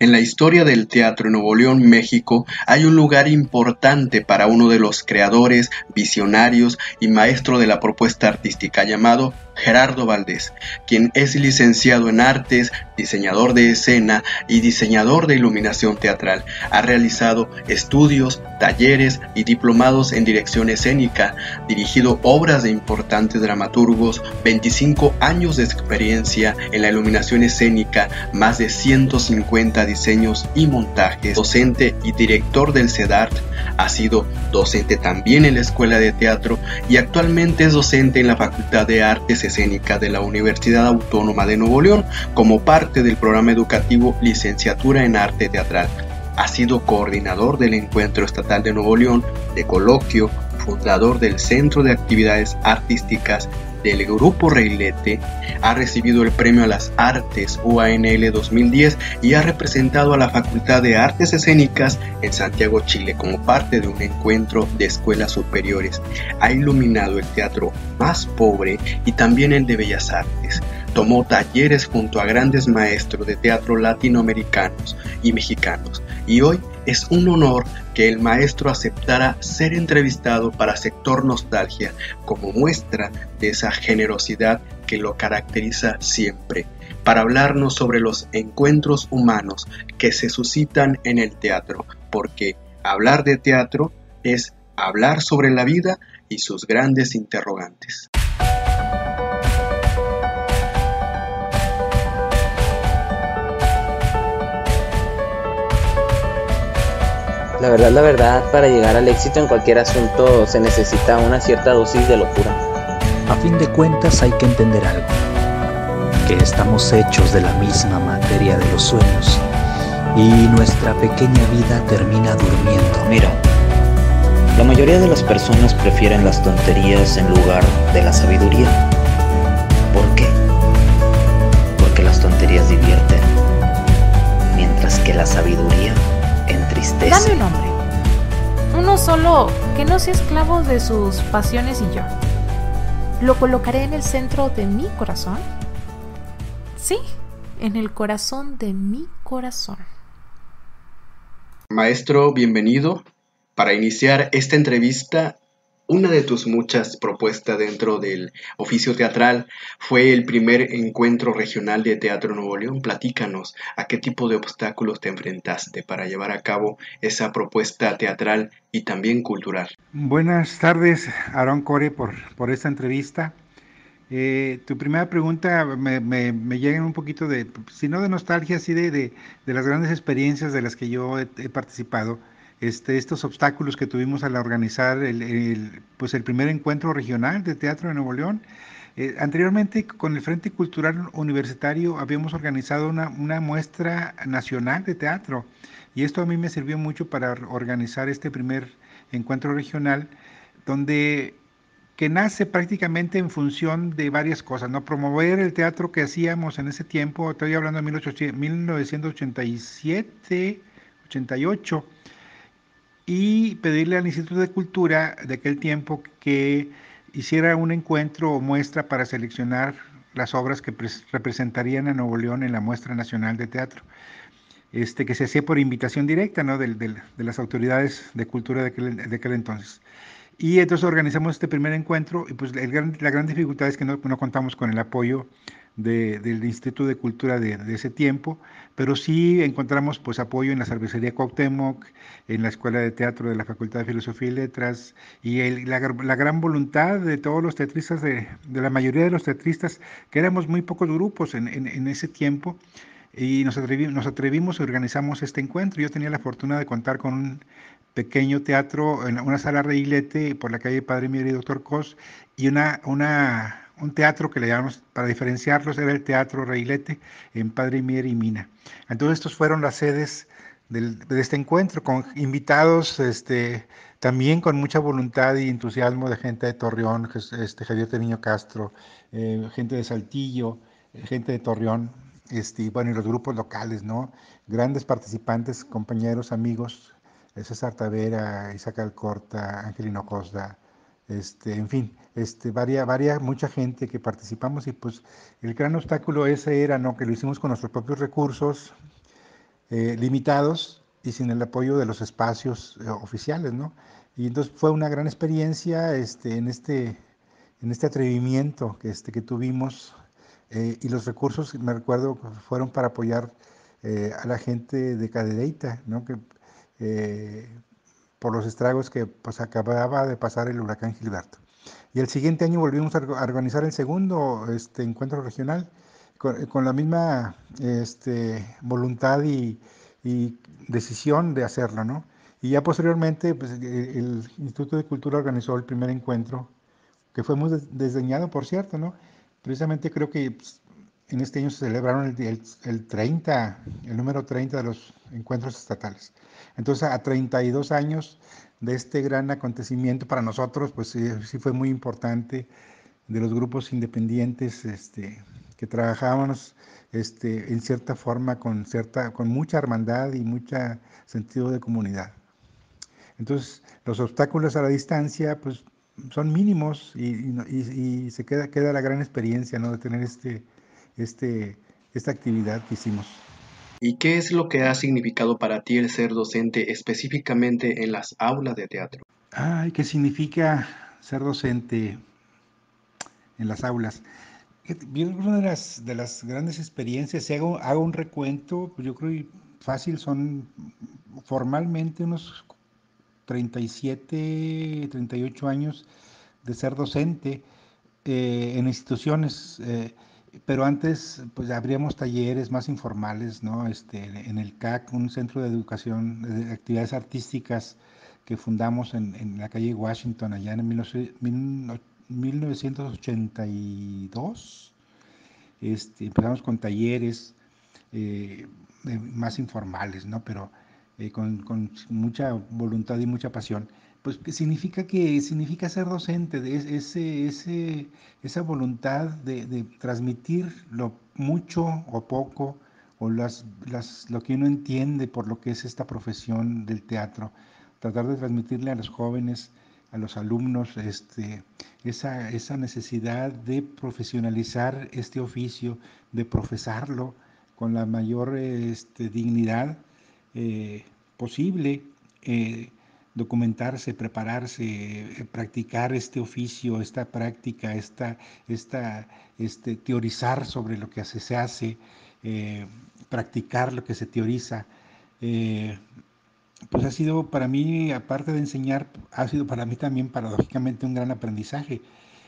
En la historia del teatro en Nuevo León, México, hay un lugar importante para uno de los creadores, visionarios y maestro de la propuesta artística llamado Gerardo Valdés, quien es licenciado en artes, diseñador de escena y diseñador de iluminación teatral. Ha realizado estudios, talleres y diplomados en dirección escénica, dirigido obras de importantes dramaturgos, 25 años de experiencia en la iluminación escénica, más de 150 diseños y montajes, docente y director del CEDART, ha sido docente también en la Escuela de Teatro y actualmente es docente en la Facultad de Artes Escénicas de la Universidad Autónoma de Nuevo León como parte del programa educativo Licenciatura en Arte Teatral. Ha sido coordinador del Encuentro Estatal de Nuevo León de Coloquio, fundador del Centro de Actividades Artísticas del Grupo Reilete, ha recibido el Premio a las Artes UANL 2010 y ha representado a la Facultad de Artes Escénicas en Santiago, Chile, como parte de un encuentro de escuelas superiores. Ha iluminado el teatro más pobre y también el de Bellas Artes. Tomó talleres junto a grandes maestros de teatro latinoamericanos y mexicanos y hoy es un honor que el maestro aceptara ser entrevistado para Sector Nostalgia como muestra de esa generosidad que lo caracteriza siempre, para hablarnos sobre los encuentros humanos que se suscitan en el teatro, porque hablar de teatro es hablar sobre la vida y sus grandes interrogantes. La verdad, la verdad, para llegar al éxito en cualquier asunto se necesita una cierta dosis de locura. A fin de cuentas hay que entender algo, que estamos hechos de la misma materia de los sueños y nuestra pequeña vida termina durmiendo. Mira, la mayoría de las personas prefieren las tonterías en lugar de la sabiduría. ¿Por qué? Porque las tonterías divierten, mientras que la sabiduría Dame un nombre. Uno solo que no sea esclavo de sus pasiones y yo. ¿Lo colocaré en el centro de mi corazón? Sí, en el corazón de mi corazón. Maestro, bienvenido. Para iniciar esta entrevista una de tus muchas propuestas dentro del oficio teatral fue el primer encuentro regional de Teatro Nuevo León. Platícanos a qué tipo de obstáculos te enfrentaste para llevar a cabo esa propuesta teatral y también cultural. Buenas tardes, Aaron Core, por, por esta entrevista. Eh, tu primera pregunta me, me, llega un poquito de, si no de nostalgia, sí de, de, las grandes experiencias de las que yo he participado este, estos obstáculos que tuvimos al organizar el, pues el primer encuentro regional de teatro de Nuevo León. Eh, anteriormente, con el Frente Cultural Universitario, habíamos organizado una, una, muestra nacional de teatro y esto a mí me sirvió mucho para organizar este primer encuentro regional, donde que nace prácticamente en función de varias cosas, ¿no? Promover el teatro que hacíamos en ese tiempo, estoy hablando de 1987, 88, y pedirle al Instituto de Cultura de aquel tiempo que hiciera un encuentro o muestra para seleccionar las obras que representarían a Nuevo León en la muestra nacional de teatro, este, que se hacía por invitación directa ¿no? de, de las autoridades de cultura de aquel, de aquel entonces. Y entonces organizamos este primer encuentro y pues la gran dificultad es que no, no contamos con el apoyo de, del Instituto de Cultura de, ese tiempo, pero sí encontramos pues apoyo en la Cervecería Cuauhtémoc, en la Escuela de Teatro de la Facultad de Filosofía y Letras, y la, gran voluntad de todos los teatristas, de, la mayoría de los teatristas, que éramos muy pocos grupos en, ese tiempo, y nos atrevimos, y organizamos este encuentro. Yo tenía la fortuna de contar con un pequeño teatro en una sala reilete por la calle Padre Mier y Doctor Cos y una, un teatro que le llamamos, para diferenciarlos, era el Teatro Reilete en Padre Mier y Mina. Entonces estos fueron las sedes de este encuentro, con invitados este, también con mucha voluntad y entusiasmo de gente de Torreón, este, Javier Niño Castro, eh, gente de Saltillo, eh, gente de Torreón, este, y bueno, los grupos locales, ¿no? Grandes participantes, compañeros, amigos, César Tavera, Isaac Alcorta, Angelino Costa, este, en fin, este, varia, varia, mucha gente que participamos y pues el gran obstáculo ese era, ¿no? Que lo hicimos con nuestros propios recursos, eh, limitados y sin el apoyo de los espacios eh, oficiales, ¿no? Y entonces fue una gran experiencia este, en, este, en este atrevimiento que, este, que tuvimos eh, y los recursos, me recuerdo, fueron para apoyar a la gente de Cadereyta, ¿no? Que, por los estragos que pues, acababa de pasar el huracán Gilberto. Y el siguiente año volvimos a organizar el segundo este, encuentro regional con, la misma este, voluntad y, decisión de hacerlo, ¿no? Y ya posteriormente pues, el Instituto de Cultura organizó el primer encuentro, que fue muy desdeñado, por cierto, ¿no? Precisamente creo que pues, en este año se celebraron el, el, 30, el número 30 de los encuentros estatales. Entonces, a 32 años de este gran acontecimiento para nosotros, pues sí, fue muy importante de los grupos independientes este, que trabajábamos este, en cierta forma con, cierta, con mucha hermandad y mucho sentido de comunidad. Entonces, los obstáculos a la distancia pues, son mínimos y, se queda, queda la gran experiencia ¿no? de tener este, este, esta actividad que hicimos. ¿Y qué es lo que ha significado para ti el ser docente específicamente en las aulas de teatro? Ay, ¿qué significa ser docente en las aulas? Una de las, de las grandes experiencias, si hago, hago un recuento, pues yo creo que fácil son formalmente unos 37, 38 años de ser docente eh, en instituciones. Eh, pero antes pues abríamos talleres más informales, ¿no? Este, en el CAC, un centro de educación de actividades artísticas que fundamos en, la calle Washington allá en 1982. Este, empezamos con talleres eh, más informales, ¿no? Pero eh, con, con mucha voluntad y mucha pasión pues significa que significa ser docente, de ese, ese, esa voluntad de, transmitir lo mucho o poco, o las, las, lo que uno entiende por lo que es esta profesión del teatro, tratar de transmitirle a los jóvenes, a los alumnos, este, esa, esa necesidad de profesionalizar este oficio, de profesarlo con la mayor este, dignidad eh, posible. Eh, documentarse, prepararse, eh, practicar este oficio, esta práctica, esta, esta, este, teorizar sobre lo que se hace, eh, practicar lo que se teoriza. Eh, pues ha sido para mí, aparte de enseñar, ha sido para mí también paradójicamente un gran aprendizaje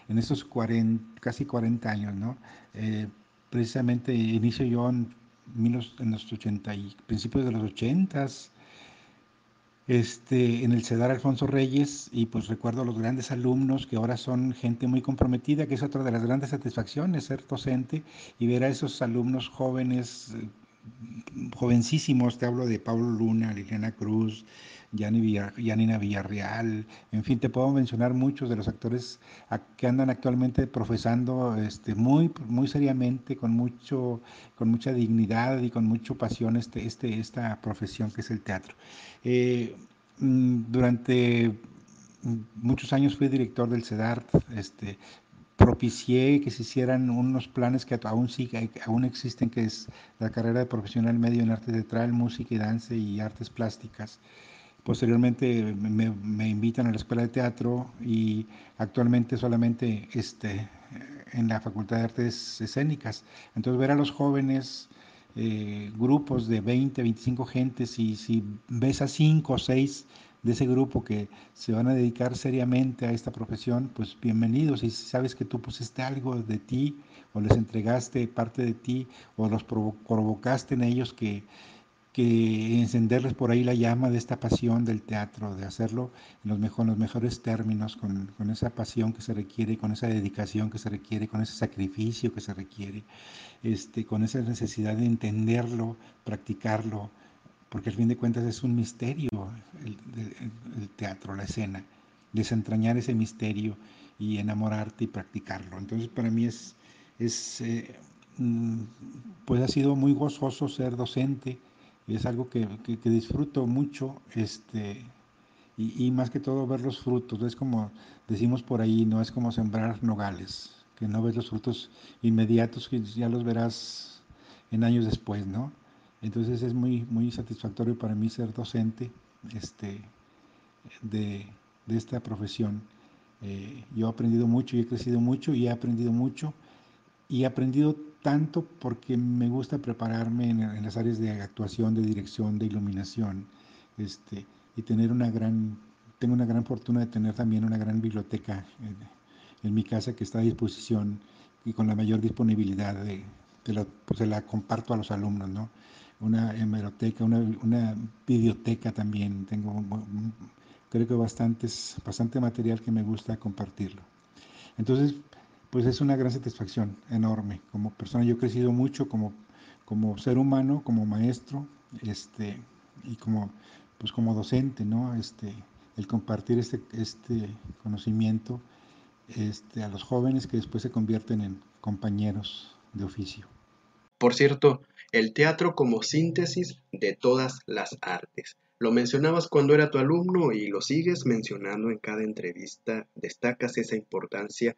en estos 40, casi 40 años, ¿no? precisamente inicio yo en, en los 80 y principios de los 80 este, en el CEDAR Alfonso Reyes y pues recuerdo a los grandes alumnos que ahora son gente muy comprometida, que es otra de las grandes satisfacciones ser docente y ver a esos alumnos jóvenes, eh, jovencísimos, te hablo de Pablo Luna, Liliana Cruz, Yanina Villarreal, en fin, te puedo mencionar muchos de los actores que andan actualmente profesando este, muy, muy seriamente, con, mucho, con mucha dignidad y con mucha pasión este, este, esta profesión que es el teatro. Eh, mm, durante muchos años fui director del CEDART, este, propicié que se hicieran unos planes que aún, aún existen, que es la carrera de profesional medio en arte teatral, música y danza y artes plásticas. Posteriormente me, me, invitan a la escuela de teatro y actualmente solamente este, en la Facultad de Artes Escénicas. Entonces ver a los jóvenes eh, grupos de 20, 25 gentes y si ves a 5 o 6 de ese grupo que se van a dedicar seriamente a esta profesión, pues bienvenidos. Y si sabes que tú pusiste algo de ti o les entregaste parte de ti o los provocaste en ellos que que encenderles por ahí la llama de esta pasión del teatro, de hacerlo en los, mejor, los mejores términos, con, esa pasión que se requiere, con esa dedicación que se requiere, con ese sacrificio que se requiere, este, con esa necesidad de entenderlo, practicarlo, porque al fin de cuentas es un misterio el, el, teatro, la escena, desentrañar ese misterio y enamorarte y practicarlo. Entonces para mí es, es eh, mm, pues ha sido muy gozoso ser docente, es algo que, disfruto mucho, este, y, más que todo ver los frutos, es como decimos por ahí, no es como sembrar nogales, que no ves los frutos inmediatos, que ya los verás en años después, ¿no? Entonces es muy, muy satisfactorio para mí ser docente este, de, esta profesión. Eh, yo he aprendido mucho y he crecido mucho y he aprendido mucho y he aprendido tanto porque me gusta prepararme en, las áreas de actuación, de dirección, de iluminación, este, y tener una gran, tengo una gran fortuna de tener también una gran biblioteca en, mi casa que está a disposición y con la mayor disponibilidad de, pues se la comparto a los alumnos, ¿no? Una hemeroteca, una, una biblioteca también, tengo creo que bastantes, bastante material que me gusta compartirlo. Entonces, pues es una gran satisfacción enorme. Como persona yo he crecido mucho como, como ser humano, como maestro, este, y como, pues como docente, ¿no? Este, el compartir este, este conocimiento este, a los jóvenes que después se convierten en compañeros de oficio. Por cierto, el teatro como síntesis de todas las artes. Lo mencionabas cuando era tu alumno y lo sigues mencionando en cada entrevista. Destacas esa importancia.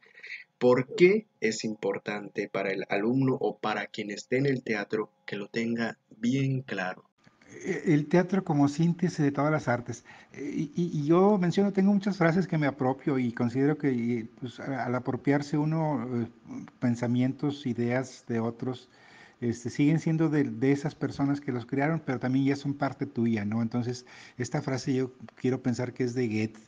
¿Por qué es importante para el alumno o para quien esté en el teatro que lo tenga bien claro? E, el teatro como síntesis de todas las artes. Y, yo menciono, tengo muchas frases que me apropio y considero que pues, al apropiarse uno eh, pensamientos, ideas de otros, este, siguen siendo de, esas personas que los crearon, pero también ya son parte tuya, ¿no? Entonces, esta frase yo quiero pensar que es de Goethe,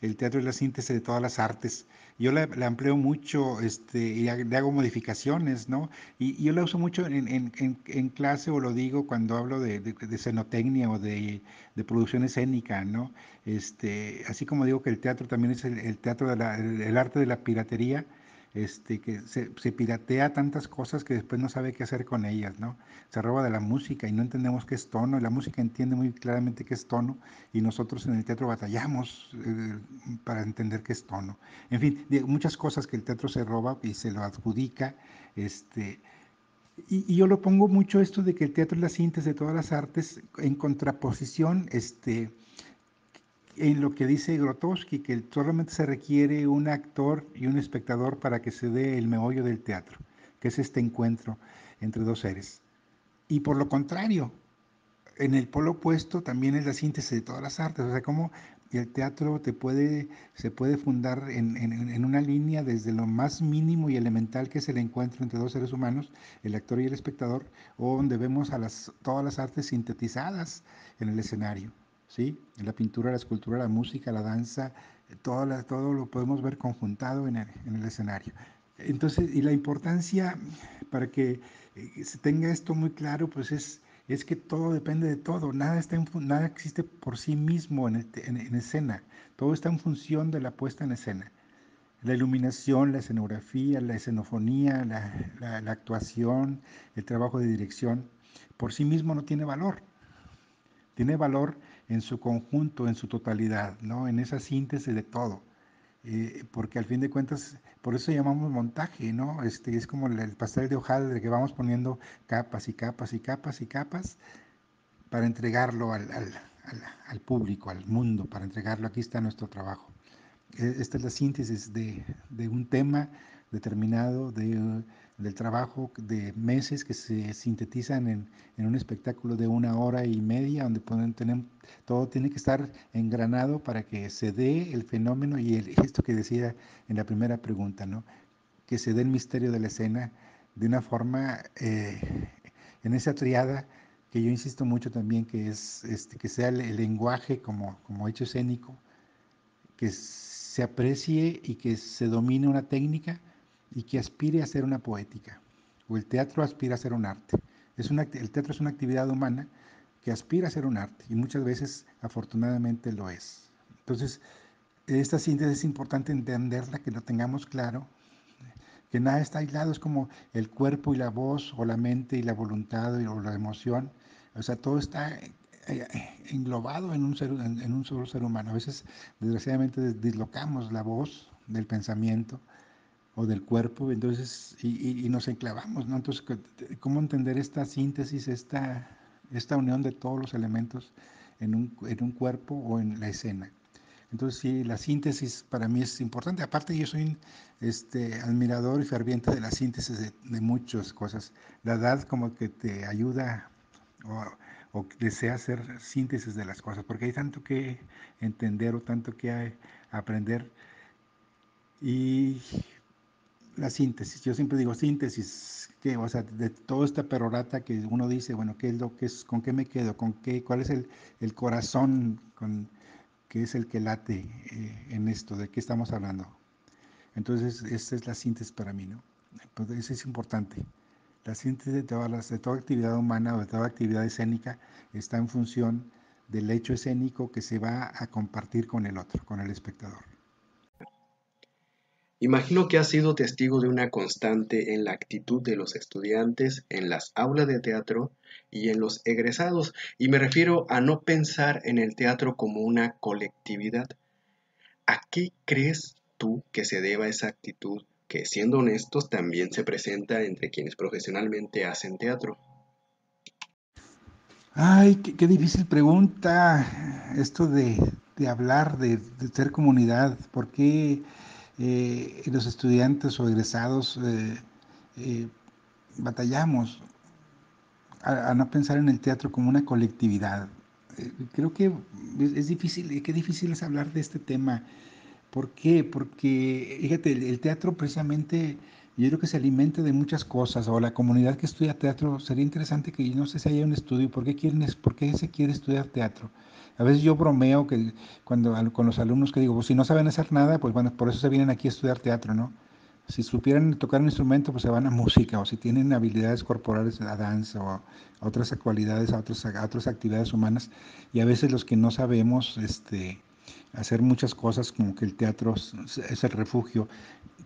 el teatro es la síntesis de todas las artes. Yo la, empleo mucho este, y le hago modificaciones, ¿no? Y, yo la uso mucho en, clase o lo digo cuando hablo de, de, de o de, producción escénica, ¿no? Este, así como digo que el teatro también es el, teatro del arte de la piratería, este, que se, piratea tantas cosas que después no sabe qué hacer con ellas, ¿no? Se roba de la música y no entendemos qué es tono, y la música entiende muy claramente qué es tono, y nosotros en el teatro batallamos eh, para entender qué es tono. En fin, muchas cosas que el teatro se roba y se lo adjudica, este, y, yo lo pongo mucho esto de que el teatro es la síntesis de todas las artes en contraposición, este, en lo que dice Grotowski, que solamente se requiere un actor y un espectador para que se dé el meollo del teatro, que es este encuentro entre dos seres. Y por lo contrario, en el polo opuesto también es la síntesis de todas las artes, o sea, cómo el teatro se puede fundar en, en, una línea desde lo más mínimo y elemental que es el encuentro entre dos seres humanos, el actor y el espectador, o donde vemos a las, todas las artes sintetizadas en el escenario. ¿Sí? La pintura, la escultura, la música, la danza, todo, todo lo podemos ver conjuntado en el, escenario. Entonces, y la importancia para que eh, se tenga esto muy claro, pues es, es que todo depende de todo, nada, está nada existe por sí mismo en, escena, todo está en función de la puesta en escena. La iluminación, la escenografía, la escenofonía, la actuación, el trabajo de dirección, por sí mismo no tiene valor. Tiene valor en su conjunto, en su totalidad, ¿no? En esa síntesis de todo. Eh, porque al fin de cuentas, por eso llamamos montaje, ¿no? Este, es como el pastel de hojaldre que vamos poniendo capas y capas y capas y capas para entregarlo al, público, al mundo, para entregarlo. Aquí está nuestro trabajo. E, esta es la síntesis de, de un tema determinado, de del trabajo de meses que se sintetizan en, un espectáculo de una hora y media, donde pueden tener, todo tiene que estar engranado para que se dé el fenómeno y el, esto que decía en la primera pregunta, ¿no? que se dé el misterio de la escena de una forma, eh, en esa triada, que yo insisto mucho también, que es este, que sea el, lenguaje como, como hecho escénico, que se aprecie y que se domine una técnica, y que aspire a ser una poética, o el teatro aspira a ser un arte. Es una, el teatro es una actividad humana que aspira a ser un arte y muchas veces afortunadamente lo es. Entonces, esta síntesis es importante entenderla, que lo tengamos claro, que nada está aislado, es como el cuerpo y la voz, o la mente y la voluntad, o la emoción, o sea, todo está eh, englobado en un, ser, en un solo ser humano. A veces, desgraciadamente, dislocamos la voz del pensamiento o del cuerpo, entonces, y, nos enclavamos, ¿no? Entonces, ¿cómo entender esta síntesis, esta, esta unión de todos los elementos en un, en un cuerpo o en la escena? Entonces, sí, la síntesis para mí es importante. Aparte, yo soy este, admirador y ferviente de la síntesis de, de muchas cosas. La edad como que te ayuda o, desea hacer síntesis de las cosas, porque hay tanto que entender o tanto que aprender. Y la síntesis, yo siempre digo síntesis, que, o sea, de toda esta perorata que uno dice, bueno, ¿qué es lo que es, con qué me quedo, con qué, cuál es el, el corazón con, que es el que late eh, en esto, de qué estamos hablando. Entonces, esta es la síntesis para mí, ¿no? Entonces, eso es importante. La síntesis de, todas las, de toda actividad humana o de toda actividad escénica está en función del hecho escénico que se va a compartir con el otro, con el espectador. Imagino que has sido testigo de una constante en la actitud de los estudiantes en las aulas de teatro y en los egresados, y me refiero a no pensar en el teatro como una colectividad. ¿A qué crees tú que se deba esa actitud que, siendo honestos, también se presenta entre quienes profesionalmente hacen teatro? Ay, qué, difícil pregunta esto de, hablar, de, de, ser comunidad. ¿Por qué eh, los estudiantes o egresados eh, eh, batallamos a, no pensar en el teatro como una colectividad. creo que es, difícil, qué difícil es hablar de este tema. ¿Por qué? Porque, fíjate, el, teatro precisamente yo creo que se alimenta de muchas cosas, o la comunidad que estudia teatro, sería interesante que no sé si haya un estudio, ¿por qué, quieren, por qué se quiere estudiar teatro? A veces yo bromeo que cuando con los alumnos que digo, pues si no saben hacer nada, pues bueno, por eso se vienen aquí a estudiar teatro, ¿no? Si supieran tocar un instrumento, pues se van a música, o si tienen habilidades corporales a danza o a otras cualidades, a, a otras actividades humanas. Y a veces los que no sabemos este, hacer muchas cosas, como que el teatro es el refugio.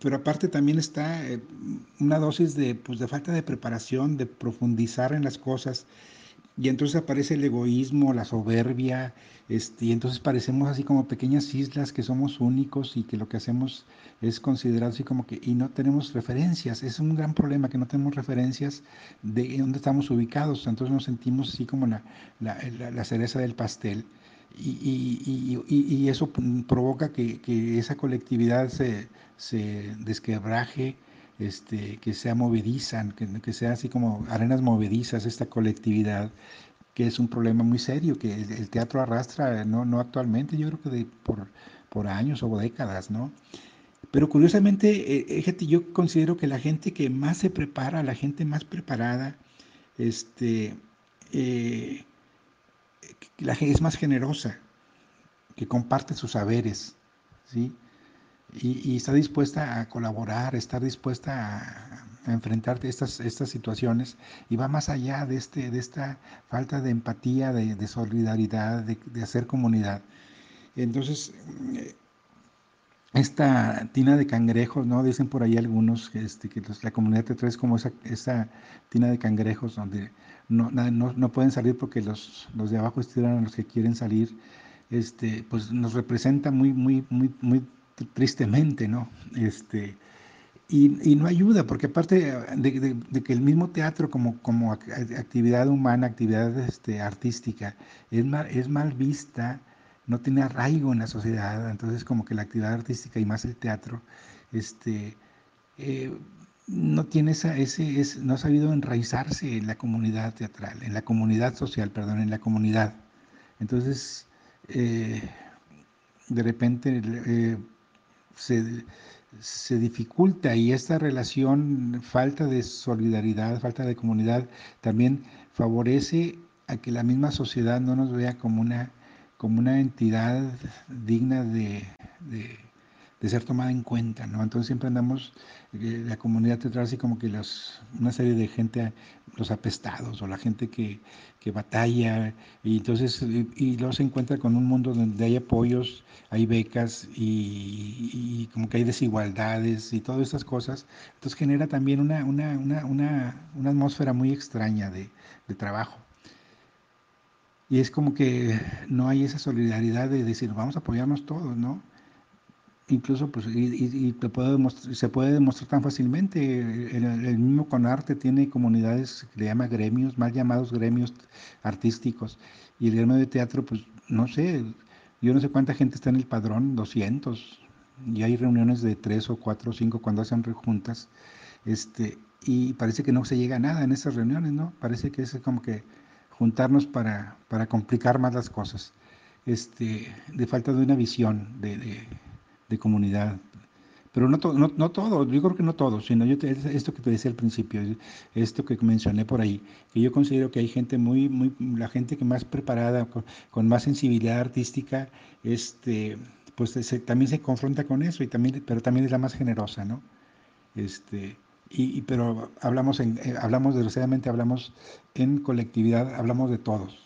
Pero aparte también está eh, una dosis de, pues, de falta de preparación, de profundizar en las cosas y entonces aparece el egoísmo, la soberbia, este, y entonces parecemos así como pequeñas islas que somos únicos y que lo que hacemos es considerado así como que, y no tenemos referencias, es un gran problema que no tenemos referencias de dónde estamos ubicados, entonces nos sentimos así como la, la, la, cereza del pastel. Y, y, y, y eso provoca que, que, esa colectividad se, se desquebraje, este, que sea movediza, que, sea así como arenas movedizas esta colectividad, que es un problema muy serio que el, teatro arrastra, no, no actualmente, yo creo que de, por, por años o décadas, ¿no? Pero curiosamente, eh, yo considero que la gente que más se prepara, la gente más preparada, este, eh, la gente es más generosa, que comparte sus saberes, ¿sí? Y, está dispuesta a colaborar, está dispuesta a, enfrentarte estas, estas situaciones y va más allá de, este, de esta falta de empatía, de, solidaridad, de, hacer comunidad. Entonces, esta tina de cangrejos, ¿no? Dicen por ahí algunos este, que la comunidad te es como esa, esa, tina de cangrejos donde no, no, no, pueden salir porque los, los de abajo estiran a los que quieren salir. Este, pues nos representa muy, muy, muy, muy tristemente, ¿no? Este, y, no ayuda, porque aparte de, que el mismo teatro como, como actividad humana, actividad este, artística, es mal, es mal vista, no tiene arraigo en la sociedad, entonces como que la actividad artística y más el teatro, este, eh, no tiene esa, ese, no ha sabido enraizarse en la comunidad teatral, en la comunidad social, perdón, en la comunidad. Entonces, eh, de repente eh, se, dificulta y esta relación, falta de solidaridad, falta de comunidad, también favorece a que la misma sociedad no nos vea como una, como una entidad digna de de ser tomada en cuenta, ¿no? Entonces siempre andamos, eh, la comunidad teatral así como que las, una serie de gente, los apestados o la gente que, que batalla, y entonces, y, luego se encuentra con un mundo donde hay apoyos, hay becas y, como que hay desigualdades y todas estas cosas, entonces genera también una, una, una, una, una atmósfera muy extraña de, de trabajo. Y es como que no hay esa solidaridad de decir, vamos a apoyarnos todos, ¿no? Incluso pues y, te puede se puede demostrar tan fácilmente. El, el, mismo Conarte tiene comunidades que le llama gremios mal llamados gremios artísticos. Y el gremio de teatro pues no sé yo no sé cuánta gente está en el padrón 200 y hay reuniones de tres o cuatro o cinco cuando hacen juntas este y parece que no se llega a nada en esas reuniones no parece que es como que juntarnos para, para complicar más las cosas, este, de falta de una visión de, comunidad. Pero no, no, no todo, yo creo que no todo, sino yo esto que te decía al principio, esto que mencioné por ahí, que yo considero que hay gente muy, muy, la gente que más preparada, con, más sensibilidad artística, este, pues también se confronta con eso, y también, pero también es la más generosa, ¿no? Este, y, pero hablamos, en, eh, hablamos, desgraciadamente hablamos en colectividad, hablamos de todos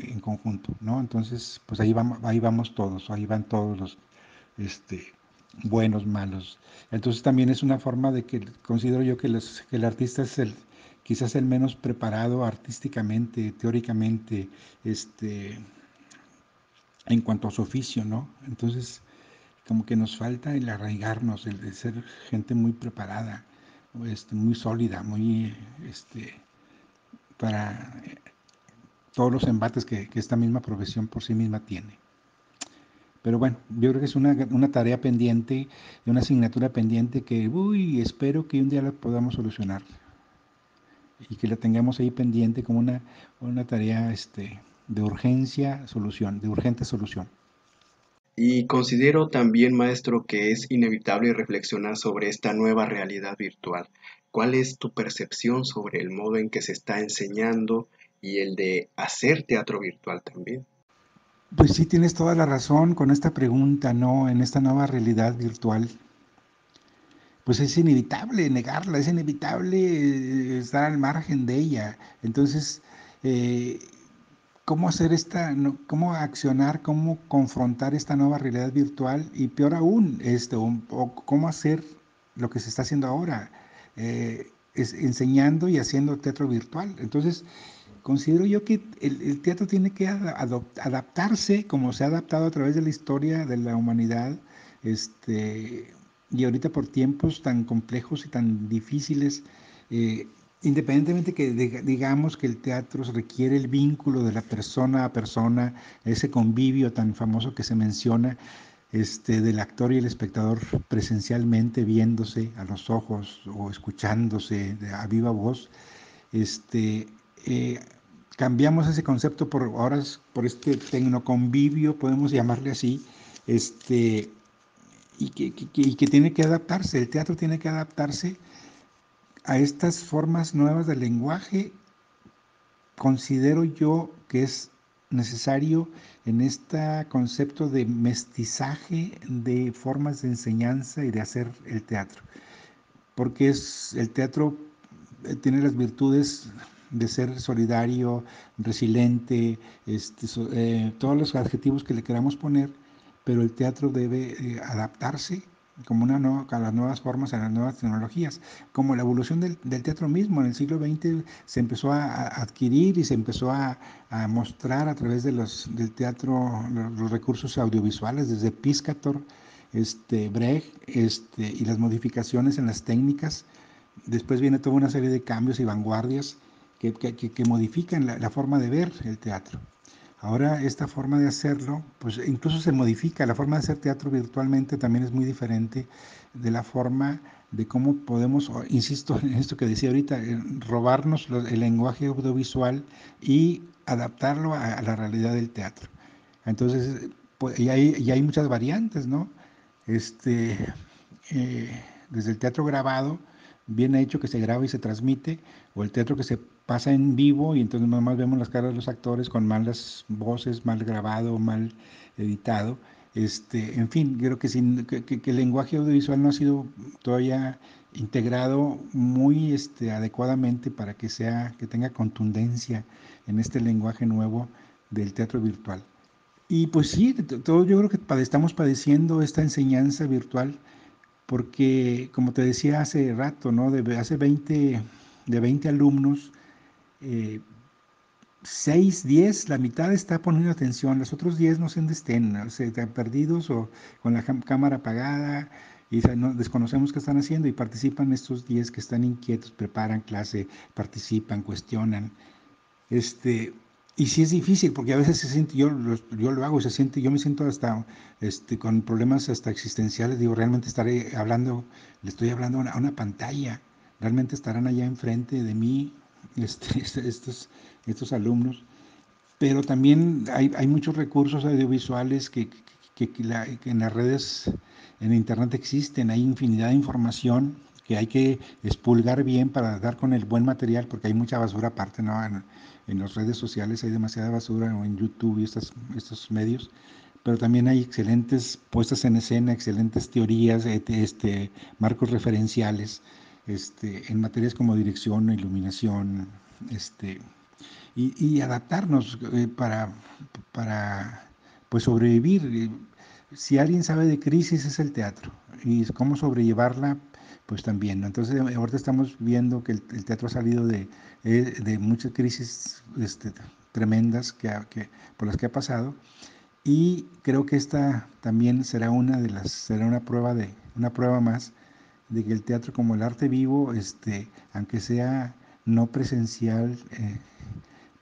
en conjunto, ¿no? Entonces, pues ahí vamos, ahí vamos todos, ahí van todos los este, buenos, malos. Entonces también es una forma de que considero yo que, el artista es el quizás el menos preparado artísticamente, teóricamente, este, en cuanto a su oficio, ¿no? Entonces, como que nos falta el arraigarnos, el de ser gente muy preparada, este, muy sólida, muy este, para todos los embates que, esta misma profesión por sí misma tiene. Pero bueno, yo creo que es una, tarea pendiente, una asignatura pendiente que, uy, espero que un día la podamos solucionar y que la tengamos ahí pendiente como una, una tarea este, de urgencia, solución, de urgente solución. Y considero también, maestro, que es inevitable reflexionar sobre esta nueva realidad virtual. ¿Cuál es tu percepción sobre el modo en que se está enseñando y el de hacer teatro virtual también? Pues sí, tienes toda la razón con esta pregunta, ¿no? En esta nueva realidad virtual. Pues es inevitable negarla, es inevitable eh, estar al margen de ella. Entonces, eh, cómo hacer esta, cómo accionar, cómo confrontar esta nueva realidad virtual y peor aún, esto, o cómo hacer lo que se está haciendo ahora, eh, es enseñando y haciendo teatro virtual. Entonces, considero yo que el, teatro tiene que adaptarse como se ha adaptado a través de la historia de la humanidad, este, y ahorita por tiempos tan complejos y tan difíciles. Eh, independientemente que digamos que el teatro requiere el vínculo de la persona a persona, ese convivio tan famoso que se menciona, este, del actor y el espectador presencialmente viéndose a los ojos o escuchándose a viva voz, este, eh, cambiamos ese concepto por ahora por este tecnoconvivio, podemos llamarle así, este, y que, y que tiene que adaptarse, el teatro tiene que adaptarse a estas formas nuevas del lenguaje, considero yo que es necesario en este concepto de mestizaje de formas de enseñanza y de hacer el teatro, porque es el teatro eh, tiene las virtudes de ser solidario, resiliente, este, eh, todos los adjetivos que le queramos poner, pero el teatro debe eh, adaptarse como una a las nuevas formas, a las nuevas tecnologías, como la evolución del, teatro mismo. En el siglo XX se empezó a, adquirir y se empezó a, mostrar a través de los, del teatro los, recursos audiovisuales, desde Piscator, este, Brecht este, y las modificaciones en las técnicas. Después viene toda una serie de cambios y vanguardias que, que, modifican la forma de ver el teatro. Ahora esta forma de hacerlo, pues incluso se modifica, la forma de hacer teatro virtualmente también es muy diferente de la forma de cómo podemos, insisto en esto que decía ahorita, robarnos el lenguaje audiovisual y adaptarlo a, la realidad del teatro. Entonces, pues, y, hay, hay muchas variantes, ¿no? Este, eh, desde el teatro grabado, bien hecho que se graba y se transmite, o el teatro que se pasa en vivo y entonces nomás vemos las caras de los actores con malas voces, mal grabado, mal editado. Este, en fin, creo que, sin, que, el lenguaje audiovisual no ha sido todavía integrado muy este, adecuadamente para que sea, que tenga contundencia en este lenguaje nuevo del teatro virtual. Y pues sí, todo yo creo que estamos padeciendo esta enseñanza virtual porque, como te decía hace rato, ¿no? De hace 20, de 20 alumnos, 6, eh, 10, la mitad está poniendo atención, los otros 10 no sé dónde estén, o están perdidos o con la cámara apagada y no, desconocemos qué están haciendo y participan estos 10 que están inquietos, preparan clase, participan, cuestionan. Este, y sí es difícil, porque a veces se siente, yo, yo lo hago, se siente, yo me siento hasta este, con problemas hasta existenciales, digo, realmente estaré hablando, le estoy hablando a una, pantalla, realmente estarán allá enfrente de mí, este, este, estos, estos alumnos, pero también hay, hay muchos recursos audiovisuales que, que, en las redes, en Internet existen, hay infinidad de información que hay que expulgar bien para dar con el buen material, porque hay mucha basura aparte, ¿no? En, las redes sociales hay demasiada basura, o en YouTube y estos, estos medios, pero también hay excelentes puestas en escena, excelentes teorías, este, marcos referenciales, este, en materias como dirección, iluminación, este, y, adaptarnos eh, para, para pues sobrevivir. Si alguien sabe de crisis es el teatro y cómo sobrellevarla, pues también. Entonces ahorita estamos viendo que el, teatro ha salido de, eh, de muchas crisis este, tremendas que, que, por las que ha pasado y creo que esta también será una de las será una prueba de una prueba más de que el teatro como el arte vivo, este, aunque sea no presencial, eh,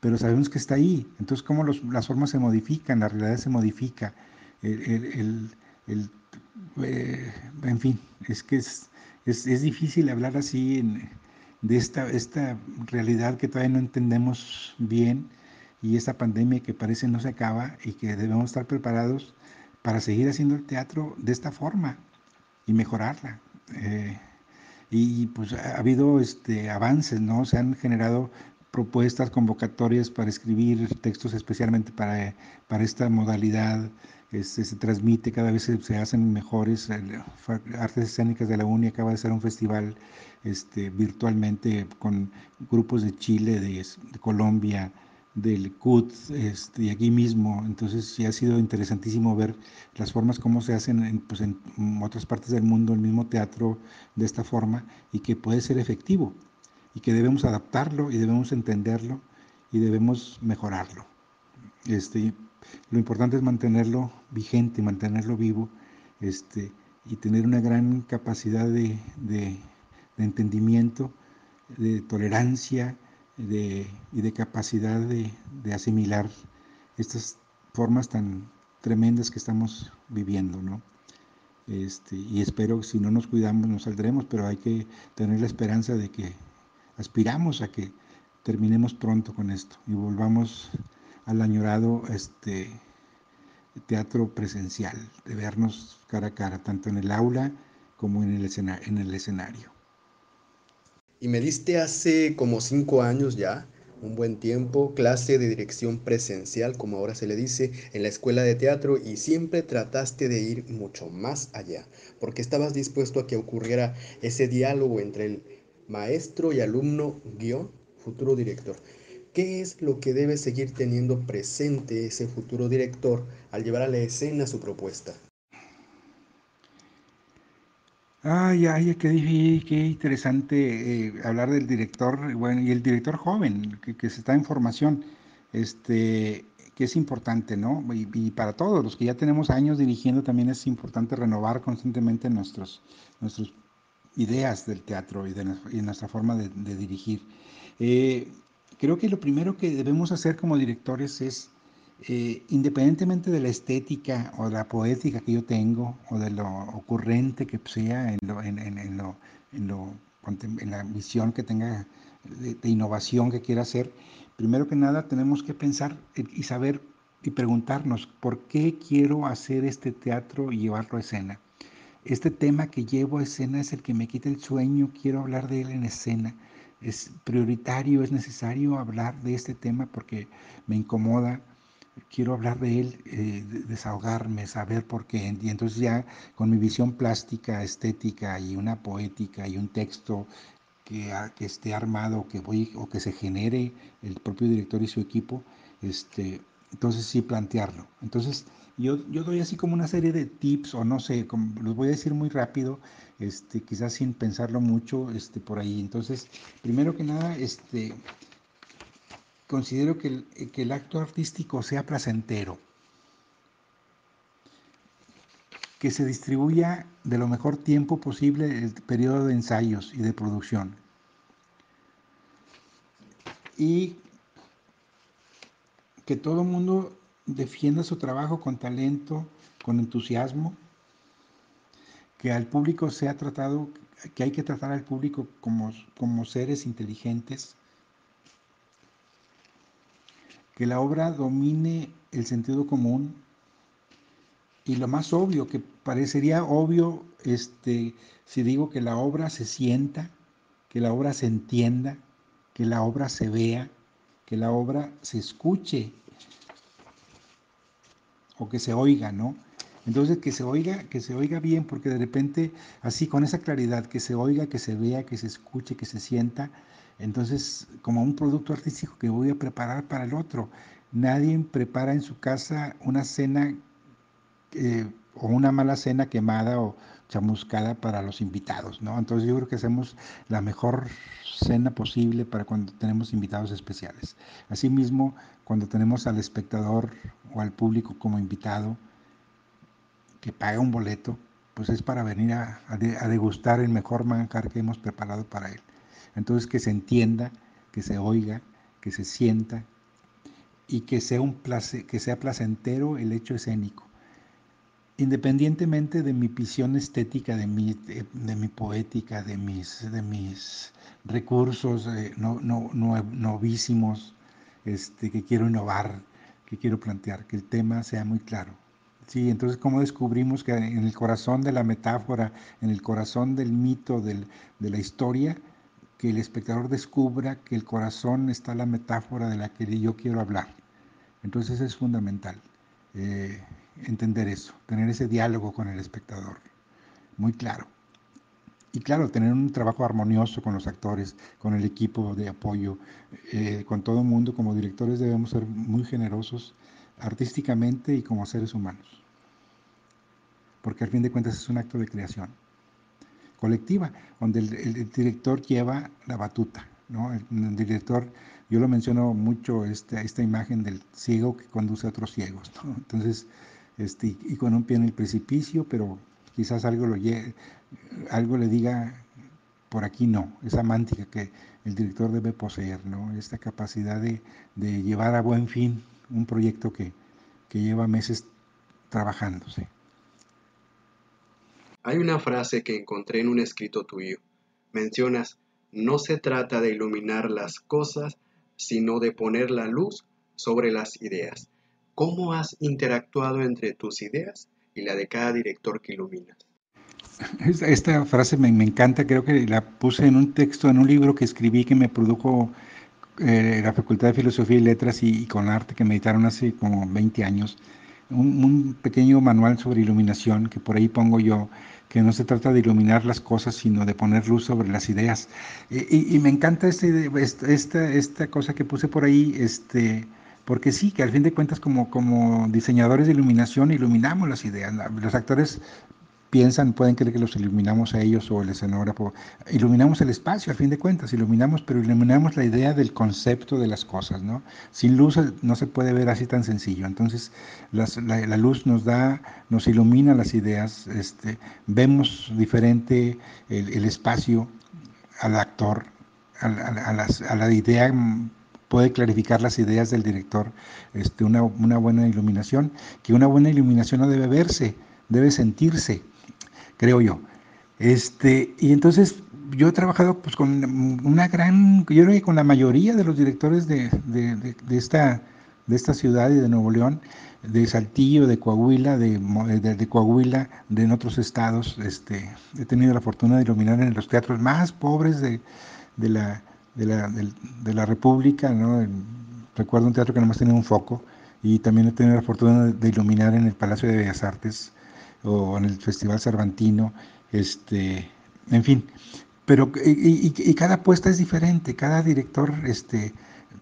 pero sabemos que está ahí. Entonces, cómo las formas se modifican, la realidad se modifica. El, eh, en fin, es que es, es, difícil hablar así de esta, esta realidad que todavía no entendemos bien y esta pandemia que parece no se acaba y que debemos estar preparados para seguir haciendo el teatro de esta forma y mejorarla. Eh, y pues ha habido este, avances, ¿no? Se han generado propuestas, convocatorias para escribir textos especialmente para, para esta modalidad. Este, se transmite, cada vez se, hacen mejores. Artes Escénicas de la UNI acaba de ser un festival este, virtualmente con grupos de Chile, de Colombia, del CUT este, y aquí mismo. Entonces sí ha sido interesantísimo ver las formas como se hacen en, pues, en otras partes del mundo, el mismo teatro de esta forma y que puede ser efectivo y que debemos adaptarlo y debemos entenderlo y debemos mejorarlo. Este, lo importante es mantenerlo vigente, mantenerlo vivo este, y tener una gran capacidad de, de entendimiento, de tolerancia, de, y de capacidad de, asimilar estas formas tan tremendas que estamos viviendo, ¿no? Este, y espero que si no nos cuidamos nos saldremos, pero hay que tener la esperanza de que aspiramos a que terminemos pronto con esto y volvamos al añorado este, teatro presencial, de vernos cara a cara, tanto en el aula como en el, en el escenario. Y me diste hace como cinco años ya, un buen tiempo, clase de dirección presencial, como ahora se le dice, en la escuela de teatro y siempre trataste de ir mucho más allá, porque estabas dispuesto a que ocurriera ese diálogo entre el maestro y alumno guion futuro director. ¿Qué es lo que debe seguir teniendo presente ese futuro director al llevar a la escena su propuesta? Ay, ay, qué, qué interesante eh, hablar del director, bueno, y el director joven, que, se está en formación, este, que es importante, ¿no? Y, para todos los que ya tenemos años dirigiendo también es importante renovar constantemente nuestros, nuestras ideas del teatro y de, nuestra forma de, dirigir. Eh, creo que lo primero que debemos hacer como directores es eh, independientemente de la estética o la poética que yo tengo o de lo ocurrente que sea en, lo, en, en, lo, en, la visión que tenga de, innovación que quiera hacer, primero que nada tenemos que pensar y saber y preguntarnos por qué quiero hacer este teatro y llevarlo a escena. Este tema que llevo a escena es el que me quita el sueño, quiero hablar de él en escena. Es prioritario, es necesario hablar de este tema porque me incomoda, quiero hablar de él, eh, desahogarme, saber por qué. Y entonces ya con mi visión plástica, estética y una poética y un texto que, que esté armado que voy, o que se genere el propio director y su equipo, este, entonces sí plantearlo. Entonces yo, yo doy así como una serie de tips o no sé, como, los voy a decir muy rápido, este, quizás sin pensarlo mucho este, por ahí. Entonces, primero que nada, este, considero que el, que el acto artístico sea placentero, que se distribuya de lo mejor tiempo posible el periodo de ensayos y de producción. Y que todo el mundo defienda su trabajo con talento, con entusiasmo, que al público sea tratado, que hay que tratar al público como, como seres inteligentes, que la obra domine el sentido común y lo más obvio, que parecería obvio este, si digo que la obra se sienta, que la obra se entienda, que la obra se vea, que la obra se escuche o que se oiga, ¿no? Entonces que se oiga, que se oiga bien, porque de repente, así con esa claridad, que se oiga, que se vea, que se escuche, que se sienta, entonces como un producto artístico que voy a preparar para el otro. Nadie prepara en su casa una cena eh, o una mala cena quemada o chamuscada para los invitados, ¿no? Entonces yo creo que hacemos la mejor cena posible para cuando tenemos invitados especiales. Asimismo, cuando tenemos al espectador o al público como invitado que paga un boleto, pues es para venir a, degustar el mejor manjar que hemos preparado para él. Entonces que se entienda, que se oiga, que se sienta y que sea, un que sea placentero el hecho escénico independientemente de mi visión estética, de mi, de, mi poética, de mis, de mis recursos eh, no, no, novísimos este, que quiero innovar, que quiero plantear, que el tema sea muy claro. Sí, entonces, ¿cómo descubrimos que en el corazón de la metáfora, en el corazón del mito, del, de la historia, que el espectador descubra que el corazón está la metáfora de la que yo quiero hablar? Entonces es fundamental. Eh, entender eso, tener ese diálogo con el espectador, muy claro. Y claro, tener un trabajo armonioso con los actores, con el equipo de apoyo, eh, con todo el mundo. Como directores debemos ser muy generosos artísticamente y como seres humanos. Porque al fin de cuentas es un acto de creación colectiva, donde el, director lleva la batuta. ¿no? El, director, yo lo menciono mucho, esta, esta imagen del ciego que conduce a otros ciegos. Entonces, este, y con un pie en el precipicio, pero quizás algo, lo algo le diga, por aquí no, esa mántica que el director debe poseer, ¿no? esta capacidad de, llevar a buen fin un proyecto que, que lleva meses trabajándose. Hay una frase que encontré en un escrito tuyo. Mencionas, no se trata de iluminar las cosas, sino de poner la luz sobre las ideas. ¿Cómo has interactuado entre tus ideas y la de cada director que iluminas? Esta frase me, encanta, creo que la puse en un texto, en un libro que escribí que me produjo eh, la Facultad de Filosofía y Letras y, con Arte que me editaron hace como 20 años. Un, pequeño manual sobre iluminación que por ahí pongo yo, que no se trata de iluminar las cosas, sino de poner luz sobre las ideas. Y, me encanta este, esta, esta cosa que puse por ahí, este, porque sí, que al fin de cuentas como, como diseñadores de iluminación iluminamos las ideas. Los actores piensan, pueden creer que los iluminamos a ellos o el escenógrafo. Iluminamos el espacio, al fin de cuentas, iluminamos, pero iluminamos la idea del concepto de las cosas, ¿no? Sin luz no se puede ver así tan sencillo. Entonces, la, luz nos da, nos ilumina las ideas, este, vemos diferente el, espacio al actor, a, a la idea puede clarificar las ideas del director, este, una, buena iluminación, que una buena iluminación no debe verse, debe sentirse, creo yo. Este, y entonces yo he trabajado pues, con una gran, yo creo que con la mayoría de los directores de, esta, de esta ciudad y de Nuevo León, de Saltillo, de Coahuila, de, de, Coahuila, de en otros estados. Este, he tenido la fortuna de iluminar en los teatros más pobres de, la, de la, de, la República, ¿no? recuerdo un teatro que nomás tenía un foco y también he tenido la fortuna de, iluminar en el Palacio de Bellas Artes o en el Festival Cervantino, este, en fin, pero y, y, cada puesta es diferente, cada director este,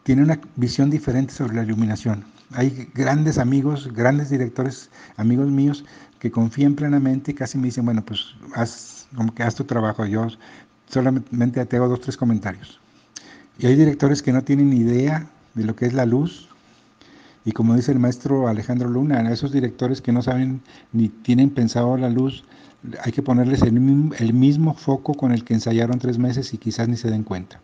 tiene una visión diferente sobre la iluminación. Hay grandes amigos, grandes directores, amigos míos, que confían plenamente y casi me dicen, bueno, pues haz, como que haz tu trabajo, yo solamente te hago dos, tres comentarios. Y hay directores que no tienen idea de lo que es la luz. Y como dice el maestro Alejandro Luna, a esos directores que no saben ni tienen pensado la luz, hay que ponerles el, mismo foco con el que ensayaron tres meses y quizás ni se den cuenta.